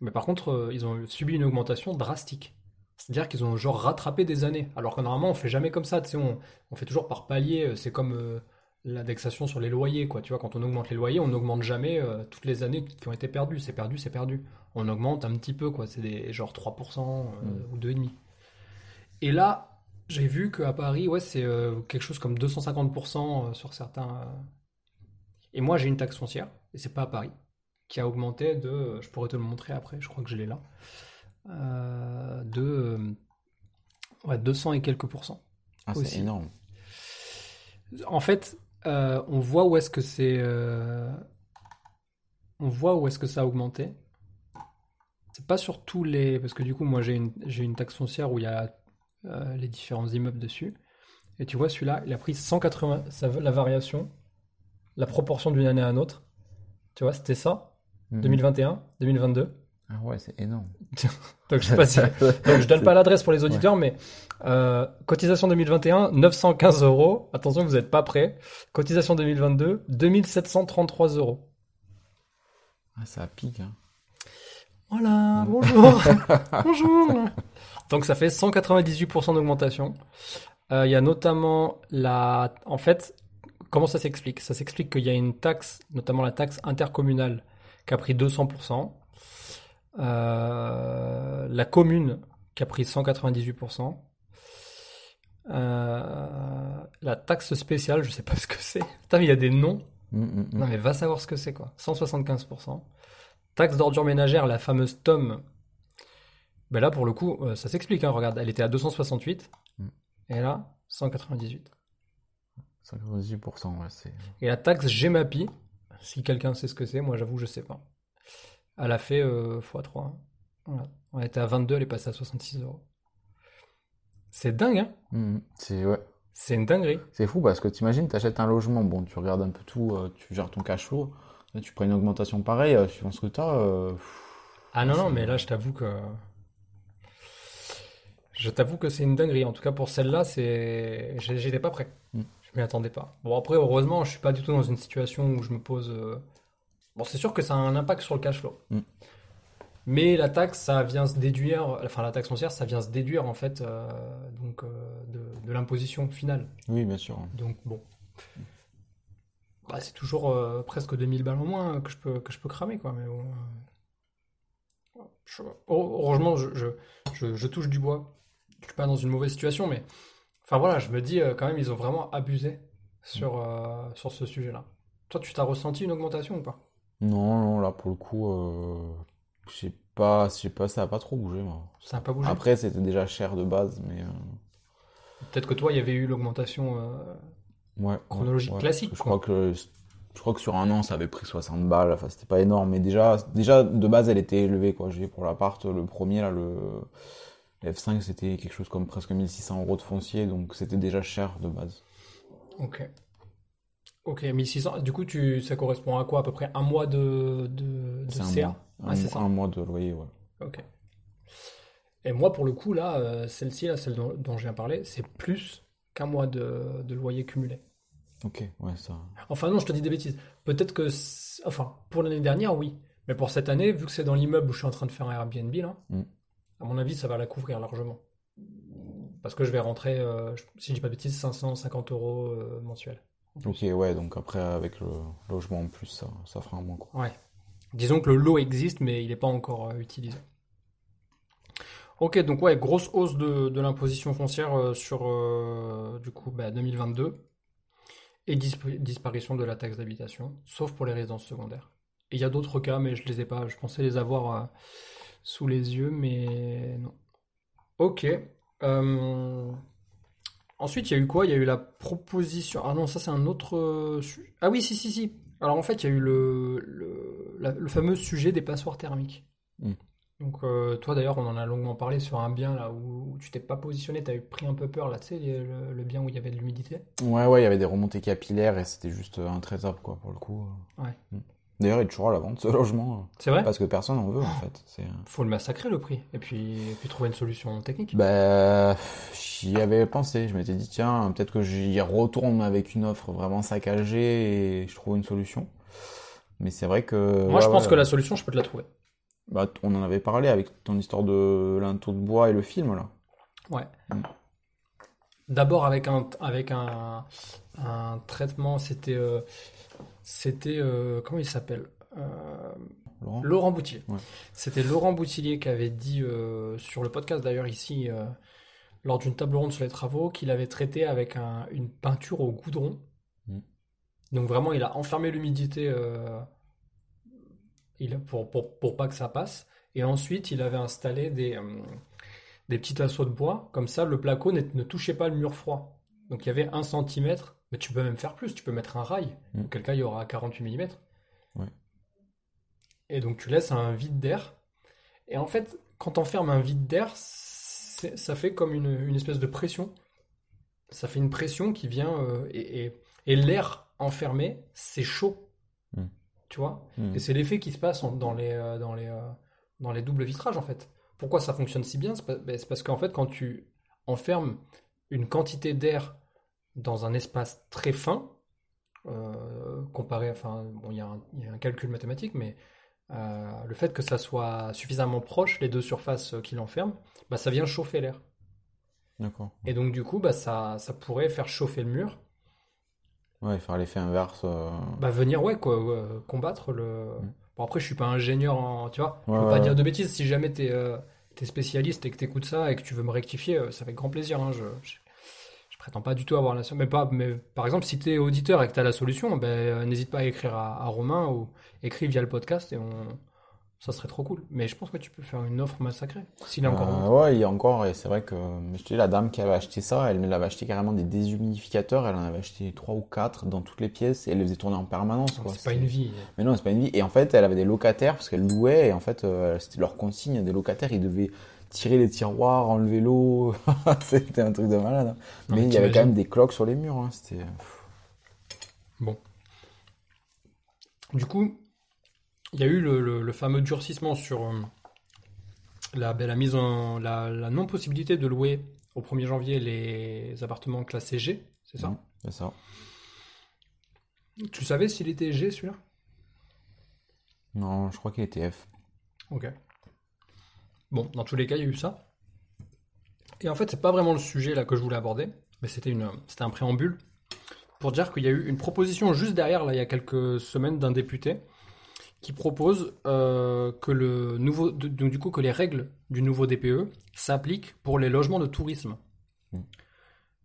mais par contre, ils ont subi une augmentation drastique C'est-à-dire qu'ils ont genre rattrapé des années. Alors que normalement, on fait jamais comme ça. On, on fait toujours par palier. C'est comme l'indexation sur les loyers, quoi. Tu vois, quand on augmente les loyers, on n'augmente jamais euh, toutes les années qui ont été perdues. C'est perdu, c'est perdu. On augmente un petit peu, quoi. C'est des genre 3% euh, ou 2,5%. Et là, j'ai vu qu'à Paris, ouais, c'est euh, quelque chose comme 250% sur certains. euh. Et moi, j'ai une taxe foncière, et c'est pas à Paris, qui a augmenté de. Je pourrais te le montrer après, je crois que je l'ai là. euh, de. euh, ouais, 200 et quelques pourcents. Ah, c'est énorme. En fait, euh, on voit où est-ce que c'est. euh, on voit où est-ce que ça a augmenté. C'est pas sur tous les. Parce que du coup, moi, j'ai une, taxe foncière où il y a euh, les différents immeubles dessus. Et tu vois, celui-là, il a pris 180. Ça, la variation, la proportion d'une année à une autre. Tu vois, c'était ça? Mhm. 2021, 2022. Ah ouais, c'est énorme. Donc, je sais pas si. Donc, je donne pas l'adresse pour les auditeurs, mais euh, cotisation 2021, 915 euros. Attention, vous n'êtes pas prêts. Cotisation 2022, 2733 euros. Ah, ça pique. Hein. Voilà, bonjour. bonjour. Donc ça fait 198% d'augmentation. Euh, Il y a notamment la... En fait, comment ça s'explique? Ça s'explique qu'il y a une taxe, notamment la taxe intercommunale, qui a pris 200%. Euh, la commune, qui a pris 198%. Euh, la taxe spéciale, je sais pas ce que c'est. Putain, mais il y a des noms. Mm, mm, mm. Non mais va savoir ce que c'est quoi. 175%. Taxe d'ordure ménagère, la fameuse TOM. Ben là pour le coup, euh, ça s'explique. Hein, regarde, elle était à 268 Mm. et là 198. 58%, ouais, c'est. Et la taxe GEMAPI, si quelqu'un sait ce que c'est, moi j'avoue je sais pas. Elle a fait euh, x3. hein. Voilà. On était à 22, elle est passée à 66 euros. C'est dingue, hein Mm, mm. C'est ouais. C'est une dinguerie. C'est fou parce que t'imagines, t'achètes un logement, bon, tu regardes un peu tout, euh, tu gères ton cash flow, là, tu prends une augmentation pareille, euh, suivant ce que t'as. euh, Ah non, non, mais là, je t'avoue que. Je t'avoue que c'est une dinguerie. En tout cas, pour celle-là, c'est. J'étais pas prêt. Mm. Je m'y attendais pas. Bon, après, heureusement, je suis pas du tout dans une situation où je me pose. Bon, c'est sûr que ça a un impact sur le cash flow. Mm. Mais la taxe, ça vient se déduire. Enfin, la taxe foncière, ça vient se déduire, en fait, euh, donc, euh, de, de l'imposition finale. Oui, bien sûr. Donc, bon. Bah, c'est toujours euh, presque 2000 balles en moins que je peux, que je peux cramer, quoi. Mais bon. je- heureusement, je, je, je- touche du bois. Je suis pas dans une mauvaise situation, mais. Enfin voilà, je me dis quand même, ils ont vraiment abusé sur, euh, sur ce sujet-là. Toi, tu t'as ressenti une augmentation ou pas? Non, non, là, pour le coup, euh, je sais pas, je sais pas, ça a pas trop bougé, moi. Ça n'a pas bougé? Après, c'était déjà cher de base, mais euh, Peut-être que toi, il y avait eu l'augmentation. euh, ouais. Chronologique ouais, ouais. classique, Je quoi. crois que, je crois que sur un an, ça avait pris 60 balles, enfin, c'était pas énorme, mais déjà, déjà, de base, elle était élevée, quoi. J'ai pour l'appart, le premier, là, le, le F5, c'était quelque chose comme presque 1600 euros de foncier, donc c'était déjà cher de base. Ok. Ok, 1600. Du coup, tu, ça correspond à quoi? À peu près un mois de, de, de CA? mois. Ah, Un, ça. un mois de loyer, ouais. Ok. Et moi, pour le coup, là, euh, celle-ci, là, celle dont, dont je viens de parler, c'est plus qu'un mois de, de loyer cumulé. Ok, ouais, ça. Enfin, non, je te dis des bêtises. Peut-être que. Enfin, pour l'année dernière, oui. Mais pour cette année, vu que c'est dans l'immeuble où je suis en train de faire un Airbnb, là, Mm. à mon avis, ça va la couvrir largement. Parce que je vais rentrer, euh, je- si je dis pas de bêtises, 550 euros euh, mensuels. Ok, ouais, donc après, avec le logement en plus, ça, ça fera un mois, quoi. Ouais. Disons que le lot existe, mais il n'est pas encore euh, utilisé. Ok, donc ouais, grosse hausse de, de l'imposition foncière euh, sur euh, du coup bah, 2022 et disp- disparition de la taxe d'habitation, sauf pour les résidences secondaires. Et il y a d'autres cas, mais je les ai pas. Je pensais les avoir sous les yeux, mais non. Ok. Ensuite, il y a eu quoi? Il y a eu la proposition. Ah non, ça c'est un autre. euh, Ah oui, si, si, si. Alors en fait, il y a eu le, le, la- le fameux sujet des passoires thermiques. Mm. Donc euh, toi d'ailleurs, on en a longuement parlé sur un bien là où, où tu t'es pas positionné, tu avais pris un peu peur là, tu sais, le, le bien où il y avait de l'humidité? Ouais, ouais, il y avait des remontées capillaires et c'était juste euh, intraitable, quoi, pour le coup. Ouais. Mm. D'ailleurs, il est toujours à la vente, ce logement, C'est vrai? parce que personne n'en veut, en fait. C'est... euh, Faut le massacrer le prix et puis, et puis trouver une solution technique. Bah, j'y avais pensé. Je m'étais dit, tiens, peut-être que j'y retourne avec une offre vraiment saccagée et je trouve une solution. Mais c'est vrai que. Moi, ouais, je pense ouais, que la solution, je peux te la trouver. Bah, on en avait parlé avec ton histoire de linteau de bois et le film, là. Ouais. Mm. D'abord avec un, avec un, un traitement, c'était, euh, c'était, euh, comment il s'appelle? Euh, Laurent? Laurent Boutillier. Ouais. C'était Laurent Boutillier qui avait dit euh, sur le podcast d'ailleurs ici, lors d'une table ronde sur les travaux, qu'il avait traité avec un- une peinture au goudron. Mm. Donc vraiment, il a enfermé l'humidité pour, pour, pour pas que ça passe. Et ensuite, il avait installé des, des petits assauts de bois. Comme ça, le placo ne touchait pas le mur froid. Donc il y avait un centimètre, mais tu peux même faire plus. Tu peux mettre un rail. Mm. Auquel cas, il y aura 48 mm. Ouais. Et donc tu laisses un vide d'air. Et en fait, quand on ferme un vide d'air, ça fait comme une, une espèce de pression. Ça fait une pression qui vient euh, et, et- et l'air enfermé, c'est chaud. Mm. Tu vois? Mm. Et c'est l'effet qui se passe dans les, euh, dans les, euh, dans les doubles vitrages en fait. Pourquoi ça fonctionne si bien? Ben, c'est parce qu'en fait, quand tu enfermes une quantité d'air dans un espace très fin, euh, comparé, enfin, bon, il y a un, il y a un calcul mathématique, mais euh, le fait que ça soit suffisamment proche, les deux surfaces euh, qui l'enferment, bah, ça vient chauffer l'air. D'accord. Et donc, du coup, bah, ça, ça pourrait faire chauffer le mur, Ouais, faire l'effet inverse. euh, bah, venir, ouais, quoi, combattre le. Mm. Bon, après, je suis pas ingénieur en, tu vois, je Ouais, veux ouais, pas ouais. dire de bêtises. Si jamais t'es t'es spécialiste et que t'écoutes ça et que tu veux me rectifier, ça fait grand plaisir, hein, je, je, je prétends pas du tout avoir la solution. Mais, pas, mais par exemple, si t'es auditeur et que t'as la solution, ben, euh, n'hésite pas à écrire à, à Romain ou écris via le podcast et on. Ça serait trop cool. Mais je pense que tu peux faire une offre massacrée. S'il est encore en Euh, ouais, il y a encore, et c'est vrai que je te dis, la dame qui avait acheté ça, elle l'avait acheté carrément des déshumidificateurs, elle en avait acheté trois ou quatre dans toutes les pièces, et elle les faisait tourner en permanence. C'est pas une vie. Mais non, c'est pas une vie. Et en fait, elle avait des locataires, parce qu'elle louait, et en fait, euh, c'était leur consigne, des locataires, ils devaient tirer les tiroirs, enlever l'eau, c'était un truc de malade. hein. Mais mais il y avait quand même des cloques sur les murs, hein, c'était... Bon. Du coup, il y a eu le, le- le fameux durcissement sur euh, la, ben, la mise en la, la non-possibilité de louer au 1er janvier les appartements classés G, c'est ça? Mhm, C'est ça. Tu savais s'il était G celui-là? Non, je crois qu'il était F. Ok. Bon, dans tous les cas, il y a eu ça. Et en fait, c'est pas vraiment le sujet là que je voulais aborder, mais c'était une, c'était un préambule pour dire qu'il y a eu une proposition juste derrière, là, il y a quelques semaines, d'un député qui propose euh, que le nouveau, donc du coup, que les règles du nouveau DPE s'appliquent pour les logements de tourisme. Mm.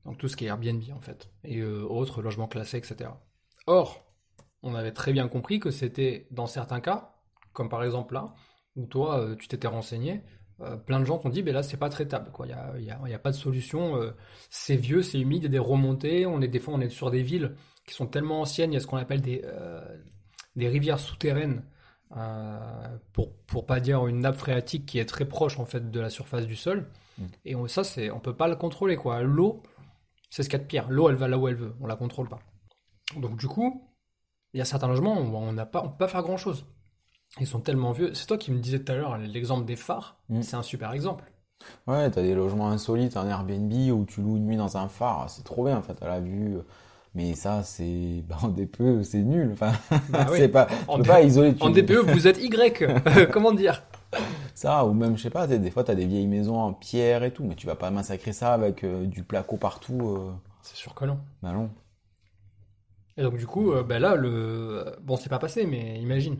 Donc tout ce qui est Airbnb en fait, et euh, autres logements classés, etc. Or, on avait très bien compris que c'était dans certains cas, comme par exemple là, où toi, euh, tu t'étais renseigné, euh, plein de gens t'ont dit, ben là, c'est pas traitable, quoi. Il y a, y a- il y a pas de solution. euh, c'est vieux, c'est humide, il y a des remontées. On est des fois, on est sur des villes qui sont tellement anciennes. Il y a ce qu'on appelle des euh, des rivières souterraines, pour pour pas dire une nappe phréatique qui est très proche en fait de la surface du sol. Mm. Et on, ça, c'est, on peut pas le contrôler, quoi. L'eau, c'est ce qu'il y a de pire. L'eau, elle va là où elle veut. On la contrôle pas. Donc du coup, il y a certains logements où on n'a pas, on peut pas faire grand chose. Ils sont tellement vieux. C'est toi qui me disais tout à l'heure l'exemple des phares. Mm. C'est un super exemple. Ouais, t'as des logements insolites en Airbnb où tu loues une nuit dans un phare, c'est trop bien en fait, à la vue. Mais ça, c'est, bah, en DPE, c'est nul. Enfin, Bah oui. c'est pas, En pas isoler. tu- En DPE, vous êtes Y. Comment dire? Ça, ou même, je sais pas, des fois, t'as des vieilles maisons en pierre et tout, mais tu vas pas massacrer ça avec euh, du placo partout. euh, C'est sûr que non. Bah non. Et donc du coup, euh, ben là, le bon, c'est pas passé, mais imagine.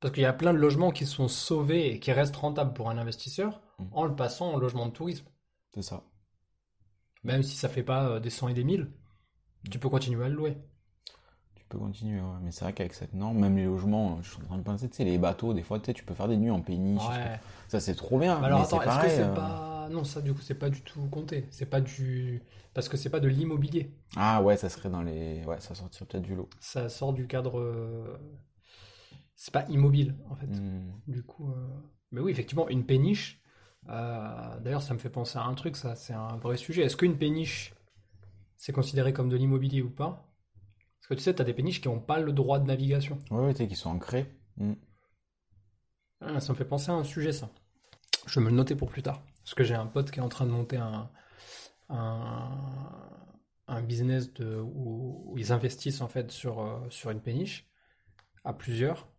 Parce qu'il y a plein de logements qui sont sauvés et qui restent rentables pour un investisseur Mm. en le passant en logement de tourisme. C'est ça. Même si ça fait pas euh, des 100 et des 1000, tu peux continuer à le louer. Tu peux continuer, ouais. Mais c'est vrai qu'avec cette norme, même les logements, je suis en train de penser, tu sais, les bateaux, des fois, tu sais, tu peux faire des nuits en péniche. Ouais. Ça, c'est trop bien. Alors mais attends, est-ce que c'est euh, pas non ça du coup c'est pas du tout compté. C'est pas du parce que c'est pas de l'immobilier. Ah ouais, ça serait dans les. Ouais, ça sortirait peut-être du lot. Ça sort du cadre. C'est pas immobile en fait. Hmm. Du coup, euh, mais oui, effectivement, une péniche. euh, D'ailleurs, ça me fait penser à un truc, ça, c'est un vrai sujet. Est-ce qu'une péniche, c'est considéré comme de l'immobilier ou pas? Parce que tu sais, tu as des péniches qui n'ont pas le droit de navigation. Ouais, ouais, qui sont ancrés. Hmm. Ah, ça me fait penser à un sujet, ça. Je vais me le noter pour plus tard. Parce que j'ai un pote qui est en train de monter un, un, un business de, où, où ils investissent en fait sur, euh, sur une péniche à plusieurs.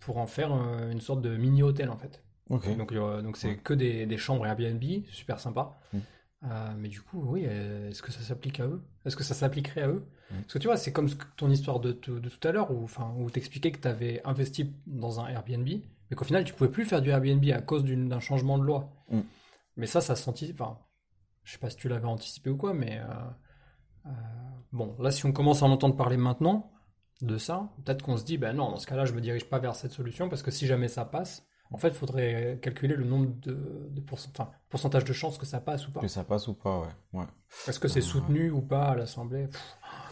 Pour en faire euh, une sorte de mini-hôtel en fait. Ok. Donc euh, donc c'est que des, des chambres Airbnb, super sympa. Mm. Euh, mais du coup, oui, est-ce que ça s'applique à eux? Est-ce que ça s'appliquerait à eux? Mm. Parce que tu vois, c'est comme ton histoire de, de, de tout à l'heure où, enfin, où t'expliquais que tu avais investi dans un Airbnb, mais qu'au final, tu pouvais plus faire du Airbnb à cause d'un changement de loi. Mm. Mais ça, ça se sentit, enfin, je sais pas si tu l'avais anticipé ou quoi, mais euh, euh, bon, là, si on commence à en entendre parler maintenant de ça, peut-être qu'on se dit, ben non, dans ce cas-là, je me dirige pas vers cette solution parce que si jamais ça passe, en fait, il faudrait calculer le nombre de, de pourcent- enfin, pourcentage de chances que ça passe ou pas. Que ça passe ou pas, ouais. ouais. Est-ce que c'est Ah. soutenu ou pas à l'Assemblée?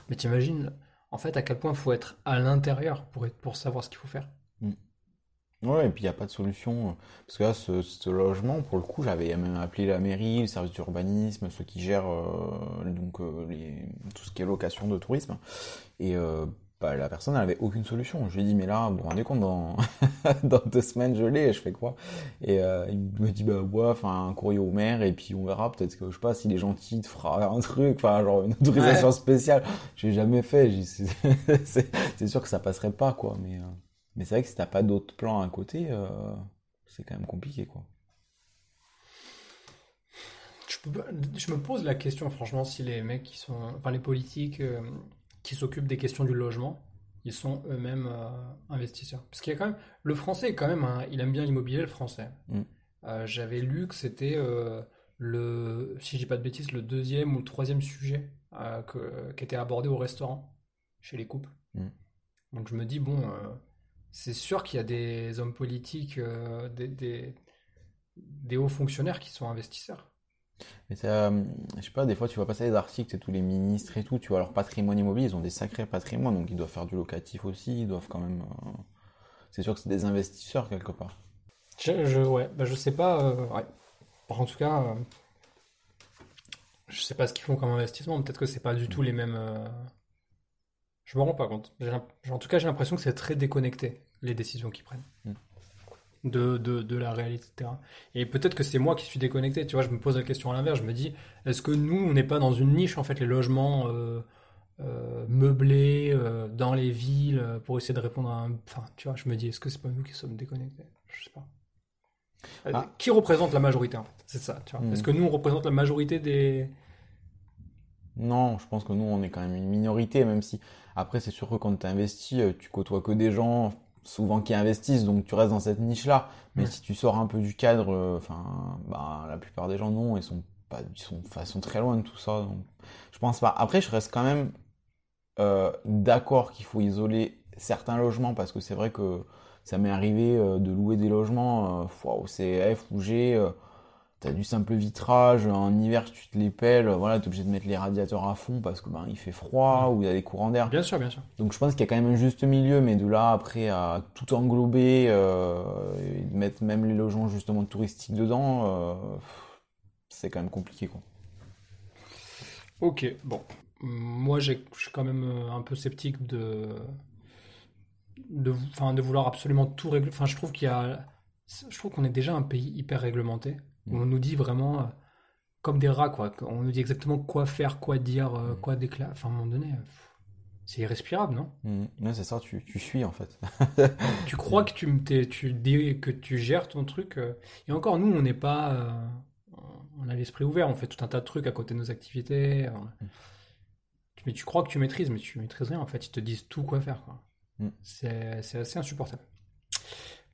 Mais t'imagines, en fait, à quel point il faut être à l'intérieur pour, être- pour savoir ce qu'il faut faire. Ouais, et puis il n'y a pas de solution. euh, Parce que là, ce, ce logement, pour le coup, j'avais même appelé la mairie, le service d'urbanisme, ceux qui gèrent euh, donc, euh, les, tout ce qui est location de tourisme. Et euh, bah, la personne, elle avait aucune solution. Je lui ai dit, mais là, vous vous rendez compte, dans, dans deux semaines, je l'ai, je fais quoi? Et euh, il me dit, bah ouais, enfin, un courrier au maire, et puis on verra, peut-être que, je sais pas, s'il est gentil, il te fera un truc, enfin, genre une autorisation spéciale. J'ai jamais fait, c'est sûr que ça passerait pas, quoi, mais... euh, mais c'est vrai que si t'as pas d'autres plans à côté, euh, c'est quand même compliqué, quoi. Je, peux pas- je me pose la question, franchement, si les mecs qui sont, enfin les politiques qui s'occupent des questions du logement, ils sont eux-mêmes euh, investisseurs. Parce qu'il y a quand même, le français est quand même, un- il aime bien l'immobilier, le français. Mm. Euh, j'avais lu que c'était euh, le, si je dis pas de bêtises, le deuxième ou le troisième sujet que- qui était abordé au restaurant chez les couples. Mm. Donc je me dis bon, c'est sûr qu'il y a des hommes politiques, des, des, des hauts fonctionnaires qui sont investisseurs. Mais ça, euh, je sais pas, des fois tu vas passer des articles, c'est tous les ministres et tout, tu vois, leur patrimoine immobilier, ils ont des sacrés patrimoines, donc ils doivent faire du locatif aussi, ils doivent quand même... euh, C'est sûr que c'est des investisseurs quelque part. Je, je, ouais, bah, je sais pas. euh, ouais. En tout cas, euh, je sais pas ce qu'ils font comme investissement. Peut-être que c'est pas du tout les mêmes. Je me rends pas compte. En tout cas, j'ai l'impression que c'est très déconnecté les décisions qu'ils prennent Mm. De, de, de la réalité terrain. Et peut-être que c'est moi qui suis déconnecté. Tu vois, je me pose la question à l'inverse. Je me dis, est-ce que nous, on n'est pas dans une niche en fait, les logements euh, euh, meublés euh, dans les villes pour essayer de répondre à un. Enfin, tu vois, je me dis, est-ce que c'est pas nous qui sommes déconnectés? Je sais pas. Ah. Qui représente la majorité en fait? C'est ça, tu vois. Mhm. Est-ce que nous on représente la majorité des. Non, je pense que nous, on est quand même une minorité, même si après, c'est sûr que quand tu investis, tu côtoies que des gens souvent qui investissent, donc tu restes dans cette niche-là. Mais Ouais. si tu sors un peu du cadre, euh, enfin, bah, la plupart des gens, non, ils sont pas, ils sont, enfin, ils sont très loin de tout ça. Donc, je pense pas. Après, je reste quand même euh, d'accord qu'il faut isoler certains logements parce que c'est vrai que ça m'est arrivé euh, de louer des logements euh, au CF ou G. T'as du simple vitrage, en hiver tu te les pelles, voilà, t'es obligé de mettre les radiateurs à fond parce que ben il fait froid ou il y a des courants d'air. Bien sûr, bien sûr. Donc je pense qu'il y a quand même un juste milieu, mais de là après à tout englober, euh, et de mettre même les logements justement touristiques dedans, euh, c'est quand même compliqué quoi. Ok, bon. Moi, je suis quand même euh, un peu sceptique de, de vouloir absolument tout régler. Enfin, je trouve qu'il y a, je trouve qu'on est déjà un pays hyper réglementé, où on nous dit vraiment euh, comme des rats, quoi. On nous dit exactement quoi faire, quoi dire, euh, quoi déclarer. Enfin, à un moment donné, euh, c'est irrespirable, non? Ouais, c'est ça, tu, tu suis en fait. Tu crois que tu, t'es- tu dis que tu gères ton truc. euh, et encore, nous, on n'est pas. on a l'esprit ouvert, on fait tout un tas de trucs à côté de nos activités. on- Mais tu crois que tu maîtrises, mais tu maîtrises rien en fait. Ils te disent tout quoi faire. Mm. C'est c'est assez insupportable.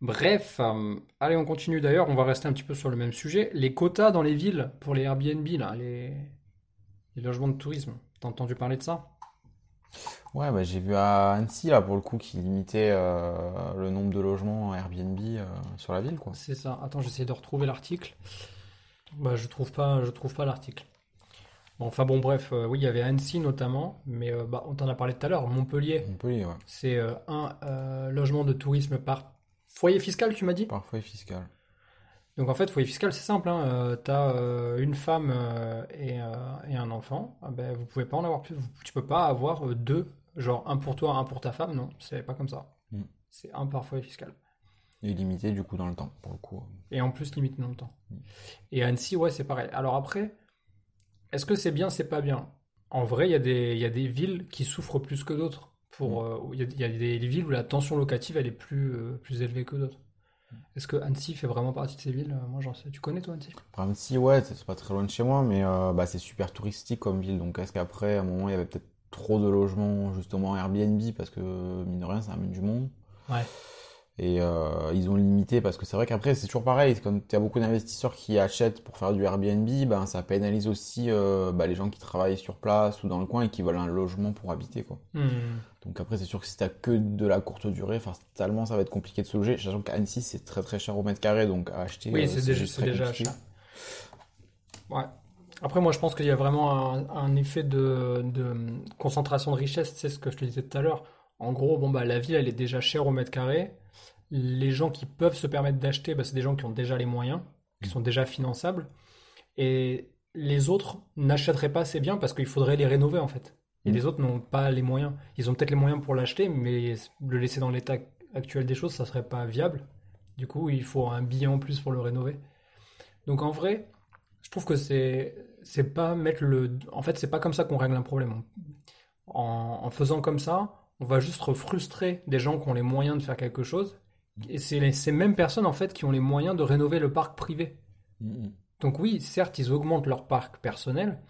Bref, euh, allez, on continue d'ailleurs. On va rester un petit peu sur le même sujet. Les quotas dans les villes pour les Airbnb, là, les, les logements de tourisme. T'as entendu parler de ça? Ouais, bah, j'ai vu à Annecy là pour le coup qui limitait euh, le nombre de logements Airbnb euh, sur la ville quoi. C'est ça. Attends, j'essaie de retrouver l'article. Bah, je trouve pas, je trouve pas l'article. Bon, enfin bon, bref, euh, oui, il y avait Annecy notamment, mais bah, on t'en a parlé tout à l'heure. Montpellier, Montpellier, ouais. c'est un logement de tourisme par foyer fiscal, tu m'as dit? Parfois fiscal. Donc en fait, foyer fiscal, c'est simple. Hein, euh, t'as euh, une femme euh, et, euh, et un enfant. Ah ben, vous pouvez pas en avoir plus. Tu peux pas avoir deux, genre un pour toi, un pour ta femme. Non, c'est pas comme ça. Mm. C'est un par foyer fiscal. Et limité du coup dans le temps pour le coup. Et en plus, limite dans le temps. Mm. Et à Annecy, ouais, c'est pareil. Alors après, est-ce que c'est bien, c'est pas bien? En vrai, il y y a des villes qui souffrent plus que d'autres Pour, euh, il y a, des villes où la tension locative elle est plus, euh, plus élevée que d'autres. Est-ce que Annecy fait vraiment partie de ces villes? Euh, Moi, j'en sais. Tu connais toi Annecy? Annecy, ouais, c'est c'est pas très loin de chez moi, mais euh, bah, c'est super touristique comme ville. Donc, est-ce qu'après, à un moment, il y avait peut-être trop de logements, justement, Airbnb, parce que, mine de rien, ça amène du monde? Ouais. Et euh, ils ont limité, parce que c'est vrai qu'après, c'est toujours pareil. Quand il y a beaucoup d'investisseurs qui achètent pour faire du Airbnb, ben, ça pénalise aussi euh, bah, les gens qui travaillent sur place ou dans le coin et qui veulent un logement pour habiter, quoi. Hmm. Donc après, c'est sûr que si t'as que de la courte durée, totalement, ça va être compliqué de se loger. Sachant qu'à Annecy, c'est très très cher au mètre carré, donc à acheter, Oui, euh, c'est déjà, c'est déjà cher. Ouais. Après, moi, je pense qu'il y a vraiment un, un effet de, de concentration de richesse. C'est ce que je te disais tout à l'heure. En gros, bon, bah, la ville, elle est déjà chère au mètre carré. Les gens qui peuvent se permettre d'acheter, bah, c'est des gens qui ont déjà les moyens, qui sont déjà finançables. Et les autres n'achèteraient pas assez bien parce qu'il faudrait les rénover, en fait. Et Mm. les autres n'ont pas les moyens. Ils ont peut-être les moyens pour l'acheter, mais le laisser dans l'état actuel des choses, ça serait pas viable. Du coup, il faut un billet en plus pour le rénover. Donc en vrai, je trouve que c'est c'est pas mettre le en fait, c'est pas comme ça qu'on règle un problème. En, en faisant comme ça, on va juste frustrer des gens qui ont les moyens de faire quelque chose et c'est ces mêmes personnes en fait qui ont les moyens de rénover le parc privé. Donc oui, certes, ils augmentent leur parc personnel,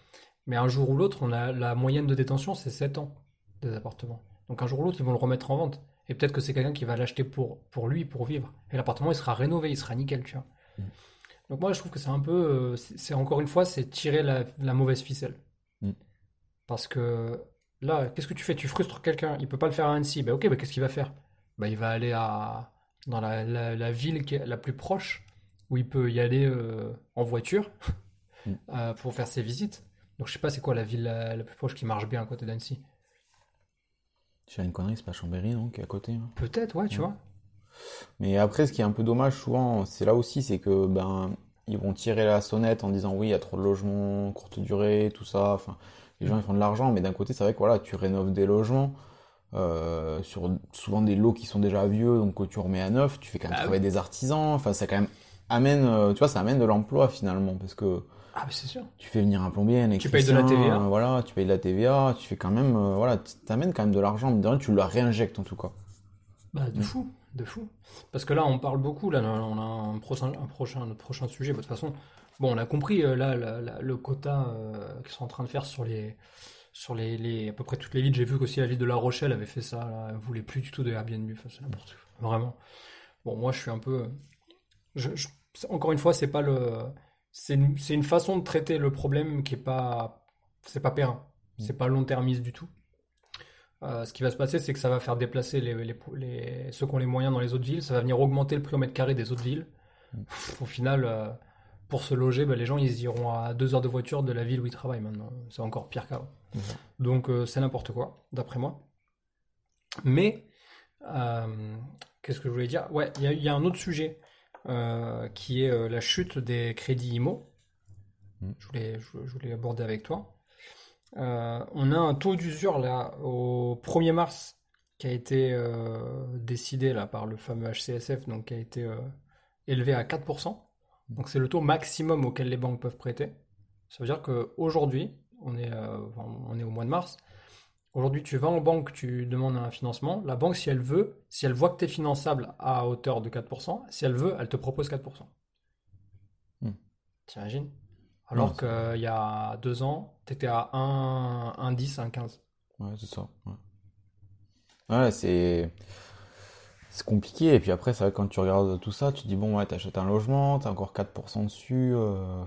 mais un jour ou l'autre, on a la moyenne de détention, c'est 7 ans des appartements. Donc un jour ou l'autre, ils vont le remettre en vente. Et peut-être que c'est quelqu'un qui va l'acheter pour, pour lui, pour vivre. Et l'appartement, il sera rénové, il sera nickel, tu vois. Mm. Donc moi, je trouve que c'est un peu, euh, c'est encore une fois, c'est tirer la, la mauvaise ficelle. Mm. Parce que là, qu'est-ce que tu fais? Tu frustres quelqu'un, il peut pas le faire à Annecy. Ben ok, ben qu'est-ce qu'il va faire? Ben il va aller à, dans la, la, la ville qui est la plus proche, où il peut y aller euh, en voiture Mm. euh, pour faire ses visites. Donc je sais pas c'est quoi la ville la, la plus proche qui marche bien à côté d'Annecy. Je fais une connerie, c'est pas Chambéry, non, qui est à côté. hein. Peut-être, ouais, tu Ouais. vois. Mais après, ce qui est un peu dommage souvent, c'est là aussi, c'est que ben ils vont tirer la sonnette en disant oui, il y a trop de logements, courte durée, tout ça. Enfin, les gens ils font de l'argent, mais d'un côté, c'est vrai que voilà, tu rénoves des logements euh, sur souvent des lots qui sont déjà vieux, donc que tu remets à neuf, tu fais quand même Ah travailler des artisans. Enfin, ça quand même amène, euh, tu vois, ça amène de l'emploi finalement, parce que Ah, c'est sûr. tu fais venir un plombier, un Tu payes de la TVA. euh, voilà, tu payes de la TVA, tu fais quand même, euh, voilà, t'amènes quand même de l'argent, mais de rien, tu le réinjectes en tout cas. Bah, de Mm. fou, de fou. Parce que là, on parle beaucoup, là, on a un prochain, un prochain, notre prochain sujet. Bah, de toute façon, bon, on a compris, là, la- la- le quota euh, qu'ils sont en train de faire sur les, sur les, les, à peu près toutes les villes. J'ai vu qu'aussi la ville de La Rochelle avait fait ça, là. Elle voulait plus du tout de Airbnb. Enfin, c'est n'importe quoi. Vraiment. Bon, moi, je suis un peu, je, je- c'est- encore une fois, c'est pas le, c'est une, c'est une façon de traiter le problème qui est pas, c'est pas périn. C'est pas long-termiste du tout. Euh, ce qui va se passer, c'est que ça va faire déplacer les, les- les- ceux qui ont les moyens dans les autres villes. Ça va venir augmenter le prix au mètre carré des autres villes. Au final, euh, pour se loger, bah, les gens ils iront à deux heures de voiture de la ville où ils travaillent maintenant. C'est encore pire qu'avant. Mhm. Donc euh, c'est n'importe quoi, d'après moi. Mais euh, qu'est-ce que je voulais dire? Ouais, il y a, il y a un autre sujet euh, qui est la chute des crédits IMO. Mhm. Je voulais, je, je voulais aborder avec toi. On a un taux d'usure là au 1er mars qui a été décidé là par le fameux HCSF, donc qui a été élevé à 4%. Donc c'est le taux maximum auquel les banques peuvent prêter. Ça veut dire qu'aujourd'hui, on est, euh, on est au mois de mars, aujourd'hui tu vas en banque, tu demandes un financement, la banque si elle veut, si elle voit que tu es finançable à hauteur de 4%, si elle veut, elle te propose 4%. Hmm. T'imagines? Alors qu'il y a deux ans, tu étais à 1, 1,10, 1,15. Ouais, c'est ça. Ouais, Ouais, c'est c'est compliqué. Et puis après, c'est vrai que quand tu regardes tout ça, tu te dis bon, ouais, t'achètes un logement, t'as encore 4% dessus. euh,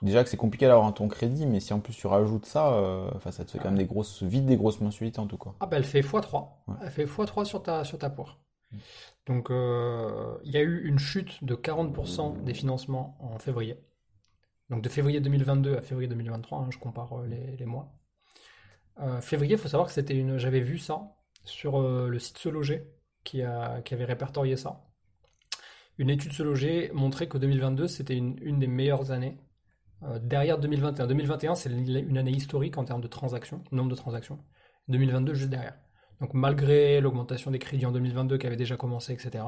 Déjà que c'est compliqué d'avoir ton crédit, mais si en plus tu rajoutes ça, euh, enfin, ça te fait quand même des grosses, vite des grosses mensualités en tout cas. Ah bah elle fait x3. Ouais. Elle fait x3 sur ta, sur ta poire. Mm. Donc euh, il y a eu une chute de 40% des financements en février. Donc de février 2022 à février 2023, hein, je compare les, les mois. Février, il faut savoir que c'était une. J'avais vu ça sur le site Se Loger qui, a, qui avait répertorié ça. Une étude Se Loger montrait que 2022 c'était une, une des meilleures années. euh, derrière 2021. 2021, c'est une année historique en termes de transactions, nombre de transactions. 2022 juste derrière. Donc malgré l'augmentation des crédits en 2022 qui avait déjà commencé, etc.,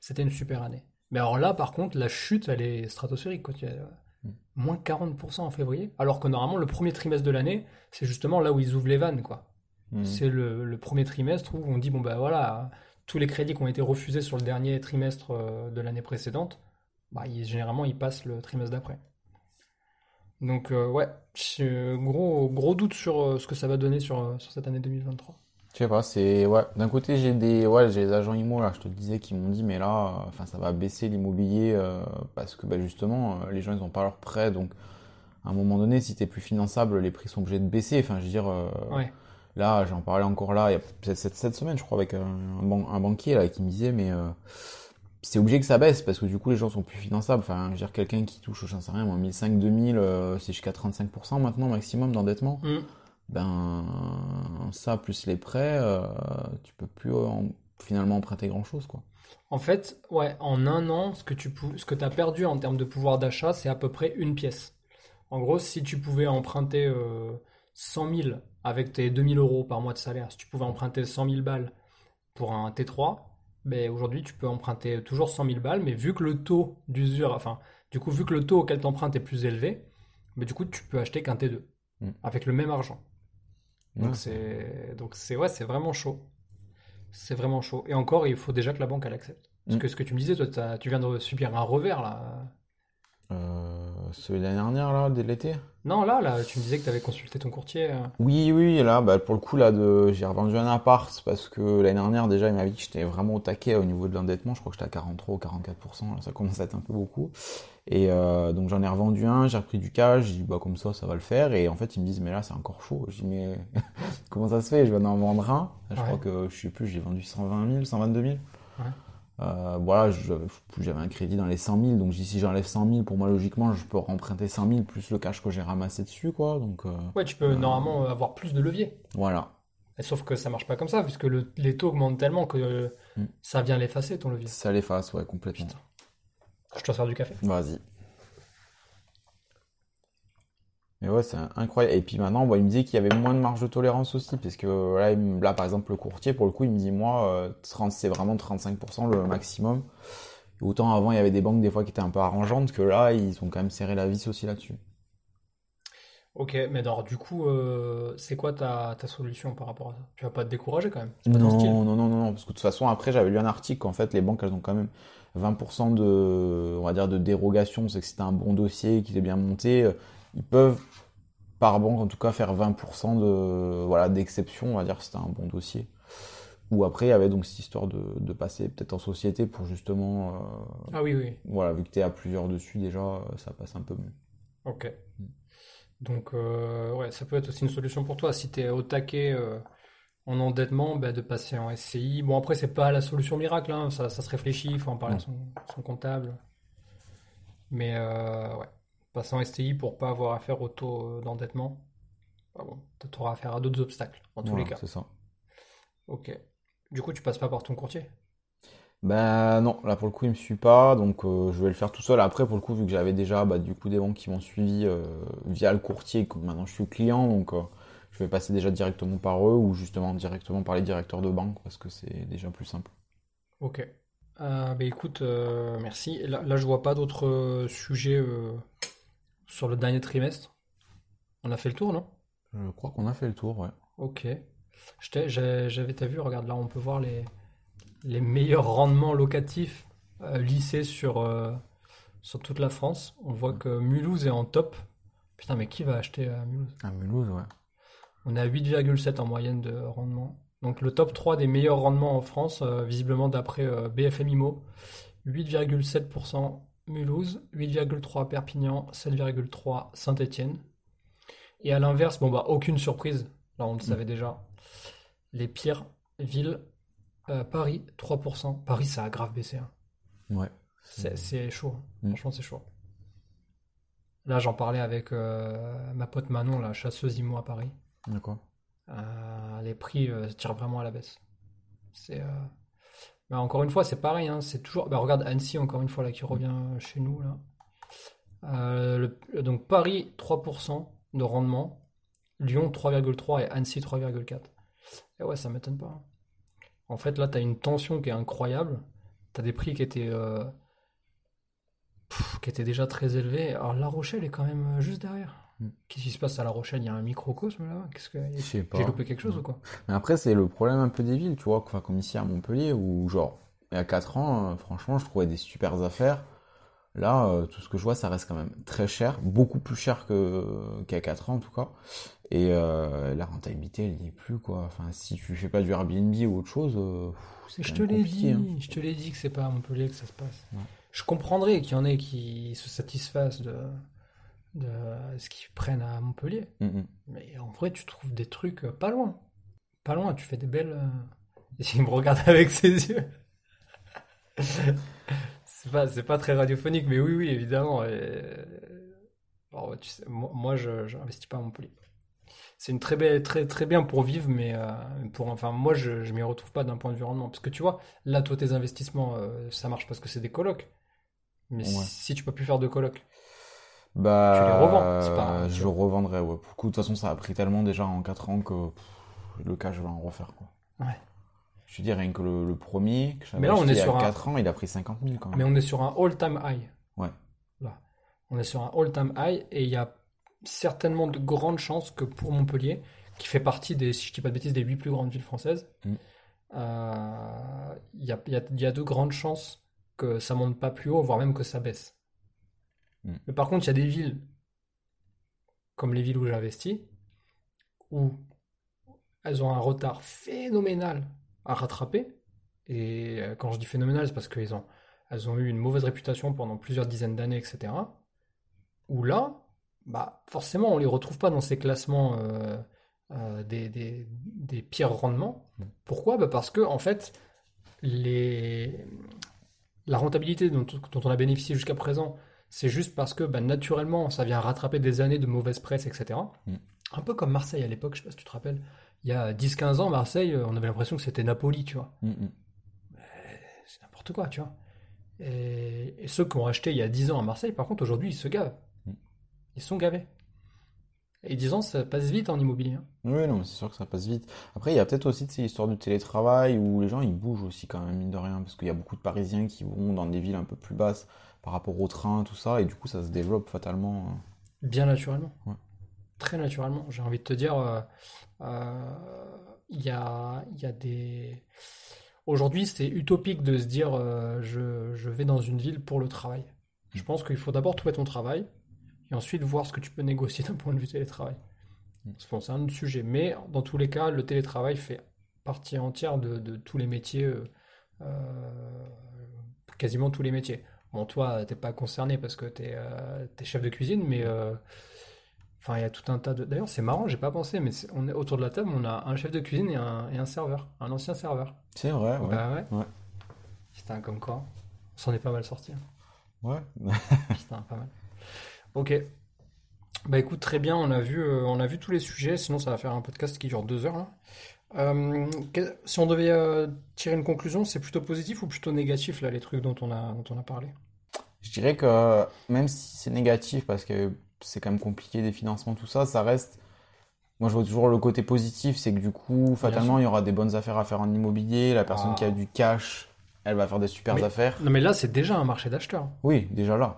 c'était une super année. Mais alors là, par contre, la chute, elle est stratosphérique. Quoi. Il y a, euh, Mm. moins 40% en février, alors que normalement, le premier trimestre de l'année, c'est justement là où ils ouvrent les vannes. Quoi. Mhm. c'est le, le premier trimestre où on dit, bon ben voilà, tous les crédits qui ont été refusés sur le dernier trimestre euh, de l'année précédente, bah, ils- généralement ils passent le trimestre d'après. Donc euh, ouais, gros, gros doute sur euh, ce que ça va donner sur, sur cette année 2023. Je sais pas, c'est ouais. D'un côté, j'ai des ouais, j'ai les agents IMO là, je te disais, qui m'ont dit, mais là, euh, ça va baisser l'immobilier euh, parce que bah, justement, euh, les gens ils ont pas leurs prêts, donc à un moment donné, si t'es plus finançable, les prix sont obligés de baisser. Enfin, je veux dire, Ouais. Là, j'en parlais encore là, il y a peut-être cette, cette semaine, je crois, avec un, un ban- un banquier là qui me disait, mais euh, c'est obligé que ça baisse parce que du coup, les gens sont plus finançables. Enfin, je veux dire, quelqu'un qui touche, j'en sais rien, moi, 1500, 2000, euh, c'est jusqu'à 35% maintenant maximum d'endettement Mm. ben ça plus les prêts, euh, tu peux plus euh, en- finalement emprunter grand chose quoi. En fait, ouais, en un an, ce que tu pou- ce que as perdu en termes de pouvoir d'achat, c'est à peu près une pièce. En gros, si tu pouvais emprunter euh, 100 000 avec tes 2000 euros par mois de salaire, si tu pouvais emprunter 100 000 balles pour un T3, ben aujourd'hui tu peux emprunter toujours 100 000 balles, mais vu que le taux d'usure, enfin, du coup, vu que le taux auquel tu empruntes est plus élevé, ben du coup, tu peux acheter qu'un T2 Mm. avec le même argent. Donc c'est donc c'est ouais, c'est vraiment chaud. C'est vraiment chaud. Et encore, il faut déjà que la banque elle accepte. Parce Mm. que ce que tu me disais, toi, tu viens de subir un revers là. Euh, celui de l'année dernière là, dès l'été? Non, là, là, tu me disais que tu avais consulté ton courtier. euh. Oui oui là bah pour le coup là de j'ai revendu un appart parce que l'année dernière déjà il m'a dit que j'étais vraiment au taquet au niveau de l'endettement, je crois que j'étais à 43 ou 44%, là, ça commence à être un peu beaucoup. Et euh, donc j'en ai revendu un, j'ai repris du cash, j'ai dit bah comme ça ça va le faire et en fait ils me disent mais là c'est encore chaud. Je dis mais comment ça se fait? Je viens d'en vendre un. Je Ouais. crois que je sais plus, j'ai vendu 120 000, 122 000. Ouais. Euh, voilà, j'avais un crédit dans les 100 000, donc si j'enlève 100 000, pour moi logiquement je peux remprunter 100 000 plus le cash que j'ai ramassé dessus quoi. Donc euh, Ouais, tu peux normalement euh, avoir plus de levier. voilà. Et sauf que ça marche pas comme ça, puisque le- les taux augmentent tellement que euh, Mm. ça vient l'effacer ton levier. Ça l'efface, ouais, complètement. Putain. Je dois faire du café. Vas-y. Mais ouais, c'est incroyable. Et puis maintenant, bon, il me disait qu'il y avait moins de marge de tolérance aussi, parce que là, il me- là, par exemple, le courtier, pour le coup, il me dit, moi, euh, 30 c'est vraiment 35% le maximum. Et autant avant, il y avait des banques des fois qui étaient un peu arrangeantes, que là, ils ont quand même serré la vis aussi là-dessus. Ok, mais alors du coup, euh, c'est quoi ta, ta solution par rapport à ça? Tu vas pas te décourager quand même. Ton Non, style. non, non, non, non, parce que de toute façon, après, j'avais lu un article qu'en fait, les banques, elles ont quand même 20% de, on va dire, de dérogation. C'est que t'as un bon dossier, qu'il est bien monté, ils peuvent, par banque, en tout cas, faire 20% de, voilà, d'exception, on va dire, t'as un bon dossier. Ou après, il y avait donc cette histoire de, de passer peut-être en société pour justement, euh, Ah oui, oui. voilà, vu que t'es à plusieurs dessus déjà, ça passe un peu mieux. Ok. Donc, euh, ouais, ça peut être aussi une solution pour toi. Si tu es au taquet euh, en endettement, bah, de passer en SCI. Bon, après, c'est pas la solution miracle, hein, ça, ça se réfléchit, il faut en parler à Mm. son, son comptable. Mais ouais, passer en SCI pour pas avoir affaire au taux euh, d'endettement, bah bon, tu auras affaire à d'autres obstacles, en tous les cas. c'est ça. Ok. Du coup, tu passes pas par ton courtier? Ben non, là pour le coup il me suit pas, donc euh, je vais le faire tout seul. Après pour le coup vu que j'avais déjà bah, du coup des banques qui m'ont suivi euh, via le courtier, que maintenant je suis client, donc euh, je vais passer déjà directement par eux ou justement directement par les directeurs de banque parce que c'est déjà plus simple. Ok. Bah écoute, merci. Là, là, je vois pas d'autres sujets sur le dernier trimestre. On a fait le tour, non? Je crois qu'on a fait le tour, ouais. Ok. J'avais, t'as vu, regarde là, on peut voir les, les meilleurs rendements locatifs euh, lissés sur, euh, sur toute la France. On voit que Mulhouse est en top. Putain, mais qui va acheter à Mulhouse? À Mulhouse, ouais. On est à 8,7 en moyenne de rendement. Donc le top 3 des meilleurs rendements en France, euh, visiblement d'après euh, BFM IMO. 8,7% Mulhouse, 8,3% Perpignan, 7,3% Saint-Étienne. Et à l'inverse, bon bah aucune surprise, là on le savait déjà. Les pires villes, euh, Paris 3%. Paris ça a grave baissé. hein. Ouais. C'est c'est chaud, hein. Mm. franchement c'est chaud. Là j'en parlais avec euh, ma pote Manon, la chasseuse IMO à Paris. D'accord. Euh, les prix euh, tirent vraiment à la baisse. C'est, euh, bah, encore une fois, c'est pareil. hein, c'est toujours. bah, regarde Annecy encore une fois là qui revient chez nous là. Euh, le- donc Paris 3% de rendement, Lyon 3,3% et Annecy 3,4. Et ouais, ça m'étonne pas. hein. En fait, là, tu as une tension qui est incroyable. Tu as des prix qui étaient, euh, pff, qui étaient déjà très élevés. Alors La Rochelle est quand même euh, juste derrière. Mm. Qu'est-ce qui se passe à La Rochelle? Il y a un microcosme là? Qu'est-ce que... J'ai loupé quelque chose ou quoi? Mais après, c'est le problème un peu des villes, tu vois, enfin, comme ici à Montpellier, où genre, il y a 4 ans, euh, franchement, je trouvais des super affaires. Là, euh, tout ce que je vois, ça reste quand même très cher, beaucoup plus cher que a 4 ans en tout cas. Et euh, la rentabilité, elle n'y est plus, quoi. Enfin, si tu fais pas du Airbnb ou autre chose, euh, pff, c'est Je te l'ai dit, hein. je te l'ai dit que c'est pas à Montpellier que ça se passe. Ouais. Je comprendrais qu'il y en ait qui se satisfassent de, de ce qu'ils prennent à Montpellier. Mm, mm. Mais en vrai, tu trouves des trucs euh, pas loin. Pas loin, tu fais des belles. euh, Il me regarde avec ses yeux. C'est pas, pas très radiophonique, mais oui, oui, évidemment. et- Bon, ouais, tu sais, moi, je n'investis pas à Montpellier. C'est une très belle, très, très bien pour vivre, mais euh, pour, enfin, moi, je, je m'y retrouve pas d'un point de vue rendement. Parce que tu vois, là, toi, tes investissements, euh, ça marche parce que c'est des colocs. Mais Ouais. si tu peux plus faire de colocs, Bah, Tu les revends, c'est pas- euh, je revendrai, ouais. Pour coup, de toute façon, ça a pris tellement déjà en 4 ans que pff, le cas, je vais en refaire, quoi. Ouais. Je te dis, rien que le, le premier, que j'avais Mais là, on acheté est il y a sur un- 4 ans, il a pris 50 000 quand même. mais on est sur un all-time high. Ouais. Là. On est sur un all-time high et il y a certainement de grandes chances que pour Montpellier, qui fait partie des, si je dis pas de bêtises, des huit plus grandes villes françaises, Mm. euh, il y a, y a- il y a de grandes chances que ça monte pas plus haut, voire même que ça baisse. Mm. Mais par contre, il y a des villes, comme les villes où j'investis, où elles ont un retard phénoménal à rattraper. Et euh, quand je dis phénoménal, c'est parce qu'elles ont, elles ont eu une mauvaise réputation pendant plusieurs dizaines d'années, etc. Où là, bah, forcément, on les retrouve pas dans ces classements euh, euh, des, des- des pires rendements. Mm. Pourquoi? Bah, parce que, en fait, les... la rentabilité dont, dont on a bénéficié jusqu'à présent, c'est juste parce que bah, naturellement, ça vient rattraper des années de mauvaise presse, etc. Mm. Un peu comme Marseille à l'époque, je sais pas si tu te rappelles. Il y a 10-15 ans, Marseille, euh, on avait l'impression que c'était Napoli, tu vois. Mm, mm. C'est n'importe quoi, tu vois. Et, et ceux qui ont acheté il y a 10 ans à Marseille, par contre, aujourd'hui, ils se gavent. Ils sont gavés. Et 10 ans, ça passe vite en immobilier. hein. Oui, non, c'est sûr que ça passe vite. Après, il y a peut-être aussi ces histoires de télétravail où les gens ils bougent aussi quand même, mine de rien, parce qu'il y a beaucoup de Parisiens qui vont dans des villes un peu plus basses par rapport au train, tout ça, et du coup, ça se développe fatalement. euh. Bien naturellement. Ouais. Très naturellement. J'ai envie de te dire, euh, euh, il y a, y a des... Aujourd'hui, c'est utopique de se dire, euh, je, je vais dans une ville pour le travail. Je pense qu'il faut d'abord trouver ton travail et ensuite voir ce que tu peux négocier d'un point de vue télétravail. Mm. Bon, c'est un autre sujet. Mais dans tous les cas, le télétravail fait partie entière de, de tous les métiers, euh, euh, quasiment tous les métiers. Bon, toi, t'es pas concerné parce que t'es euh, t'es chef de cuisine, mais euh, enfin, il y a tout un tas de. D'ailleurs, c'est marrant, j'ai pas pensé, mais on est autour de la table, on a un chef de cuisine et un, et un serveur, un ancien serveur. C'est vrai, ouais. Bah ouais. Ouais. Putain, comme quoi, on s'en est pas mal sorti. hein. Ouais. Putain, pas mal. Ok. Bah écoute, très bien, on a vu, euh, on a vu tous les sujets, sinon ça va faire un podcast qui dure deux heures là. Euh, que- si on devait euh, tirer une conclusion, c'est plutôt positif ou plutôt négatif là, les trucs dont on a, dont on a parlé? Je dirais que même si c'est négatif, parce que c'est quand même compliqué des financements, tout ça, ça reste. Moi, je vois toujours le côté positif, c'est que du coup, fatalement, il y aura des bonnes affaires à faire en immobilier. La personne Ah. qui a du cash, elle va faire des super Mais- affaires. Non mais là, c'est déjà un marché d'acheteurs. Oui, déjà là.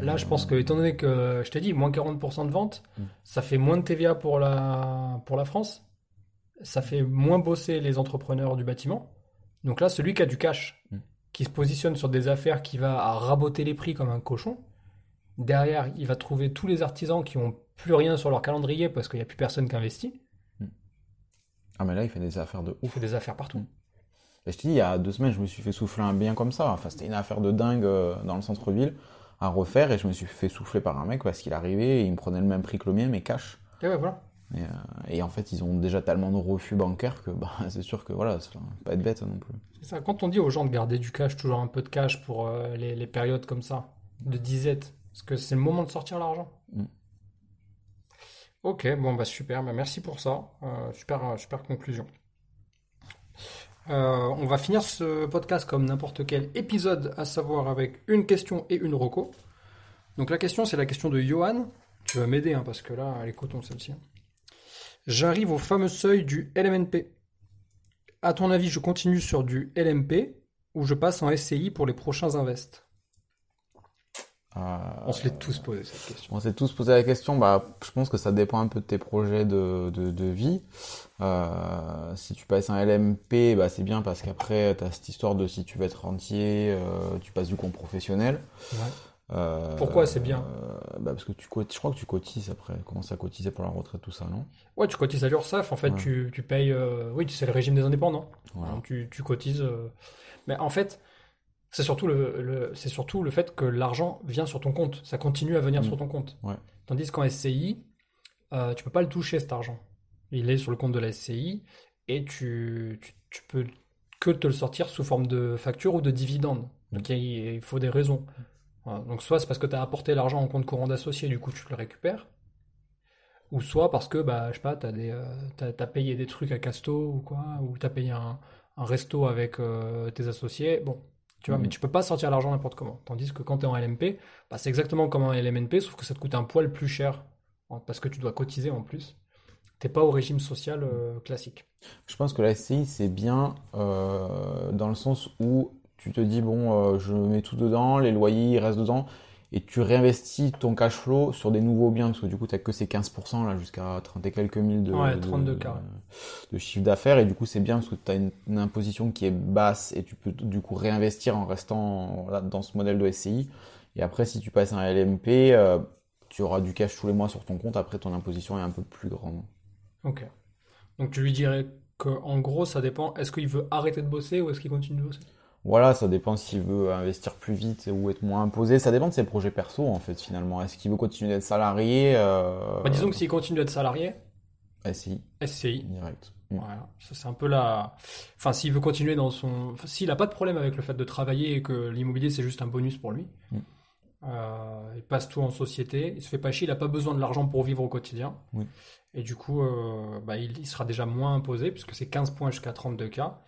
Là, je pense que, étant donné que, je t'ai dit, moins 40% de ventes, Mm. ça fait moins de TVA pour la, pour la France, ça fait moins bosser les entrepreneurs du bâtiment. Donc là, celui qui a du cash, Mm. qui se positionne sur des affaires, qui va à raboter les prix comme un cochon, derrière, il va trouver tous les artisans qui ont plus rien sur leur calendrier parce qu'il n'y a plus personne qui investit. Ah, mais là, il fait des affaires de Il ouf. fait des affaires partout. Et je te dis, il y a deux semaines, je me suis fait souffler un bien comme ça. Enfin, c'était une affaire de dingue euh, dans le centre-ville à refaire et je me suis fait souffler par un mec parce qu'il arrivait et il me prenait le même prix que le mien, mais cash. Et ouais, voilà. Et, euh, et en fait, ils ont déjà tellement de refus bancaires que bah, c'est sûr que voilà, ça va pas être bête non plus. C'est ça. Quand on dit aux gens de garder du cash, toujours un peu de cash pour euh, les, les périodes comme ça, de disette, parce que c'est le moment de sortir l'argent? Mm. Ok, bon bah super, bah merci pour ça. Euh, super, super conclusion. Euh, on va finir ce podcast comme n'importe quel épisode, à savoir avec une question et une reco. Donc la question, c'est la question de Johan. Tu vas m'aider hein, parce que là, elle est coton celle-ci. J'arrive au fameux seuil du LMNP. À ton avis, je continue sur du LMP ou je passe en SCI pour les prochains invests? Euh, On se l'est tous posé cette question. On s'est tous posé la question. Bah, je pense que ça dépend un peu de tes projets de, de, de vie. Euh, si tu passes un LMP, bah, c'est bien parce qu'après, tu as cette histoire de si tu veux être rentier, euh, tu passes du compte professionnel. Ouais. Pourquoi? C'est bien bah, Parce que tu je crois que tu cotises après. Commence à cotiser pour la retraite, tout ça, non? Ouais, tu cotises à l'URSSAF, en fait, Ouais. tu, tu payes. oui, c'est le régime des indépendants. Voilà. Donc, tu, tu cotises. Mais en fait, c'est surtout le, le- c'est surtout le fait que l'argent vient sur ton compte. Ça continue à venir Mm. sur ton compte. Ouais. Tandis qu'en SCI, euh, tu peux pas le toucher cet argent. Il est sur le compte de la SCI et tu, tu, tu peux que te le sortir sous forme de facture ou de dividende. Donc il, il faut des raisons. Voilà. Donc soit c'est parce que tu as apporté l'argent en compte courant d'associé, du coup tu le récupères. Ou soit parce que, bah, je sais pas, t'as des, euh, payé des trucs à Casto ou quoi, ou t'as payé un, un resto avec euh, tes associés. Bon, tu vois, mais tu peux pas sortir l'argent n'importe comment. Tandis que quand t'es en LMP, bah, c'est exactement comme un LMNP, sauf que ça te coûte un poil plus cher en- parce que tu dois cotiser en plus. T'es pas au régime social euh, classique. Je pense que la SCI, c'est bien euh, dans le sens où tu te dis, bon, euh, je mets tout dedans, les loyers, ils restent dedans, et tu réinvestis ton cash flow sur des nouveaux biens, parce que du coup, tu n'as que ces 15% là, jusqu'à 30 et quelques mille de, Ouais, de- 32 de, cas, ouais. de chiffre d'affaires, et du coup, c'est bien parce que tu as une, une imposition qui est basse, et tu peux du coup réinvestir en restant là, dans ce modèle de SCI. Et après, si tu passes un LMP, euh, tu auras du cash tous les mois sur ton compte, après ton imposition est un peu plus grande. Ok. Donc tu lui dirais que en gros, ça dépend. Est-ce qu'il veut arrêter de bosser ou est-ce qu'il continue de bosser? Voilà, ça dépend s'il veut investir plus vite ou être moins imposé. Ça dépend de ses projets perso, en fait, finalement. Est-ce qu'il veut continuer d'être salarié euh... Bah, disons que s'il continue d'être salarié, SCI, SCI. direct. Mm. Voilà, c'est un peu la. Enfin, s'il veut continuer dans son. enfin, s'il n'a pas de problème avec le fait de travailler et que l'immobilier c'est juste un bonus pour lui, Mm. euh, il passe tout en société, il se fait pas chier, il n'a pas besoin de l'argent pour vivre au quotidien. Oui. Et du coup, euh, bah, il, il sera déjà moins imposé puisque c'est 15 points jusqu'à 32 cas.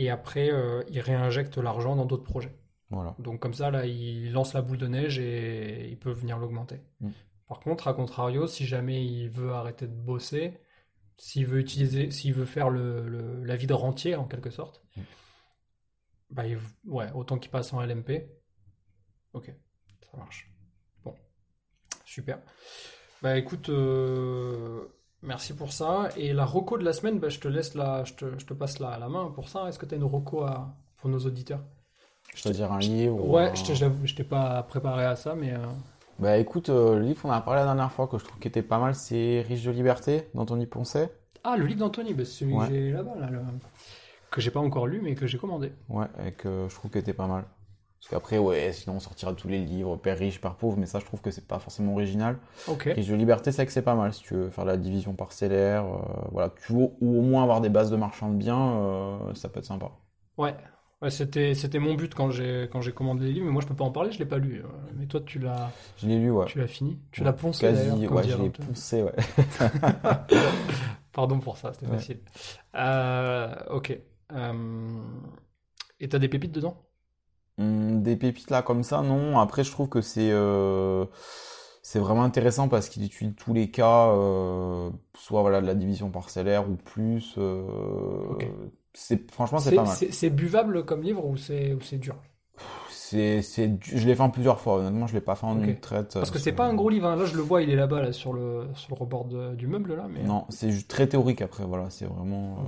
Et après, euh, il réinjecte l'argent dans d'autres projets. Voilà. Donc comme ça, là, il lance la boule de neige et il peut venir l'augmenter. Mm. Par contre, à contrario, si jamais il veut arrêter de bosser, s'il veut utiliser, s'il veut faire le, le- la vie de rentier en quelque sorte, Mm. bah il- ouais, autant qu'il passe en LMP. Ok, ça marche. Bon, super. Bah écoute, euh, merci pour ça. Et la reco de la semaine, bah, je te laisse la, je te, je te passe la, la main pour ça. Est-ce que tu as une reco à, pour nos auditeurs? Je te dire un livre. ou Ouais, un- je t'ai- j'avoue, je t'ai pas préparé à ça, mais euh, Bah écoute, euh, le livre qu'on a parlé la dernière fois que je trouve qui était pas mal, c'est Riche de liberté, d'Anthony Poncet. ah, le livre d'Anthony, bah, c'est celui Ouais. que j'ai là-bas, là, le- que j'ai pas encore lu, mais que j'ai commandé. Ouais, et que je trouve qu'il était pas mal. Parce qu'après, ouais, sinon on sortira tous les livres, Père riche, Père pauvre, mais ça je trouve que c'est pas forcément original. Ok. Riche de liberté, c'est que c'est pas mal si tu veux faire la division parcellaire, euh, voilà, tu veux, ou au moins avoir des bases de marchands de biens, euh, ça peut être sympa. Ouais. Ouais, c'était c'était mon but quand j'ai quand j'ai commandé les livres, mais moi je peux pas en parler, je l'ai pas lu. Euh, Mais toi tu l'as Je l'ai lu, ouais. tu l'as fini, tu Ouais, l'as poncé Quasi, ouais, je l'ai poncé, ouais. Pardon pour ça, c'était Ouais. facile. Euh, ok. Et t'as des pépites dedans? Hum, des pépites là comme ça, non. Après, je trouve que c'est euh, c'est vraiment intéressant parce qu'il étudie tous les cas, euh, soit voilà de la division parcellaire ou plus. euh, c'est franchement c'est pas mal. c'est- buvable comme livre ou c'est ou c'est dur? C'est je l'ai fait en plusieurs fois. Honnêtement, je l'ai pas fait en une traite. Parce que c'est pas un gros livre, hein. Là je le vois, il est là-bas là, sur le sur le rebord de- du meuble là, mais Non, c'est juste très théorique après, voilà, c'est vraiment.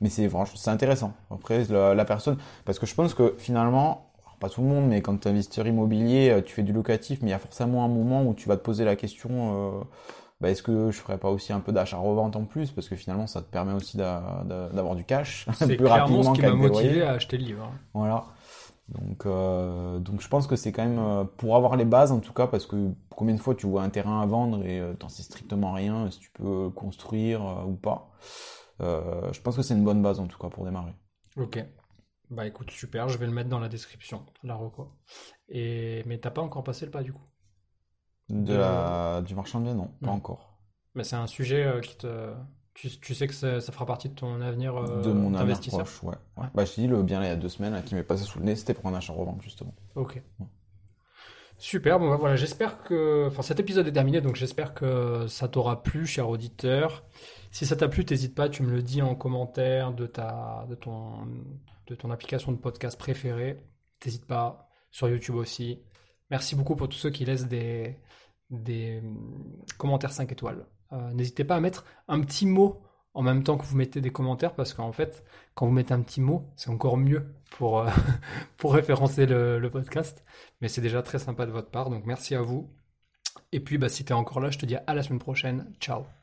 Mais c'est franchement, c'est intéressant. Après, la, la personne, parce que je pense que finalement, pas tout le monde, mais quand tu es investisseur immobilier, euh, tu fais du locatif, mais il y a forcément un moment où tu vas te poser la question, euh, bah, est-ce que je ferais pas aussi un peu d'achat-revente en plus, parce que finalement, ça te permet aussi d'a- d'a- d'avoir du cash c'est plus clairement ce rapidement qui m'a motivé à acheter le livre. hein. Voilà. Donc, euh, donc je pense que c'est quand même pour avoir les bases en tout cas, parce que combien de fois tu vois un terrain à vendre et t'en sais strictement rien, si tu peux construire ou pas. Euh, je pense que c'est une bonne base en tout cas pour démarrer. Ok. Bah écoute, super, je vais le mettre dans la description, la reco. Et mais t'as pas encore passé le pas du coup? De la, du marchand de biens, non, pas encore. Mais c'est un sujet euh, qui te tu, tu sais que ça, ça fera partie de ton avenir euh, de mon avenir proche, ouais. Bah, je dis, le bien là, il y a deux semaines là, qui m'est passé sous le nez, c'était pour un achat-revente justement. Ok. Super, bon bah voilà, j'espère que... Enfin cet épisode est terminé, donc j'espère que ça t'aura plu, cher auditeur. Si ça t'a plu, t'hésites pas, tu me le dis en commentaire de, ta... de, ton... de ton application de podcast préférée. T'hésites pas, sur YouTube aussi. Merci beaucoup pour tous ceux qui laissent des, des commentaires 5 étoiles. N'hésitez pas à mettre un petit mot en même temps que vous mettez des commentaires parce qu'en fait, quand vous mettez un petit mot, c'est encore mieux pour, pour référencer le, le podcast. Mais c'est déjà très sympa de votre part, donc merci à vous. Et puis, bah, si tu es encore là, je te dis à la semaine prochaine. Ciao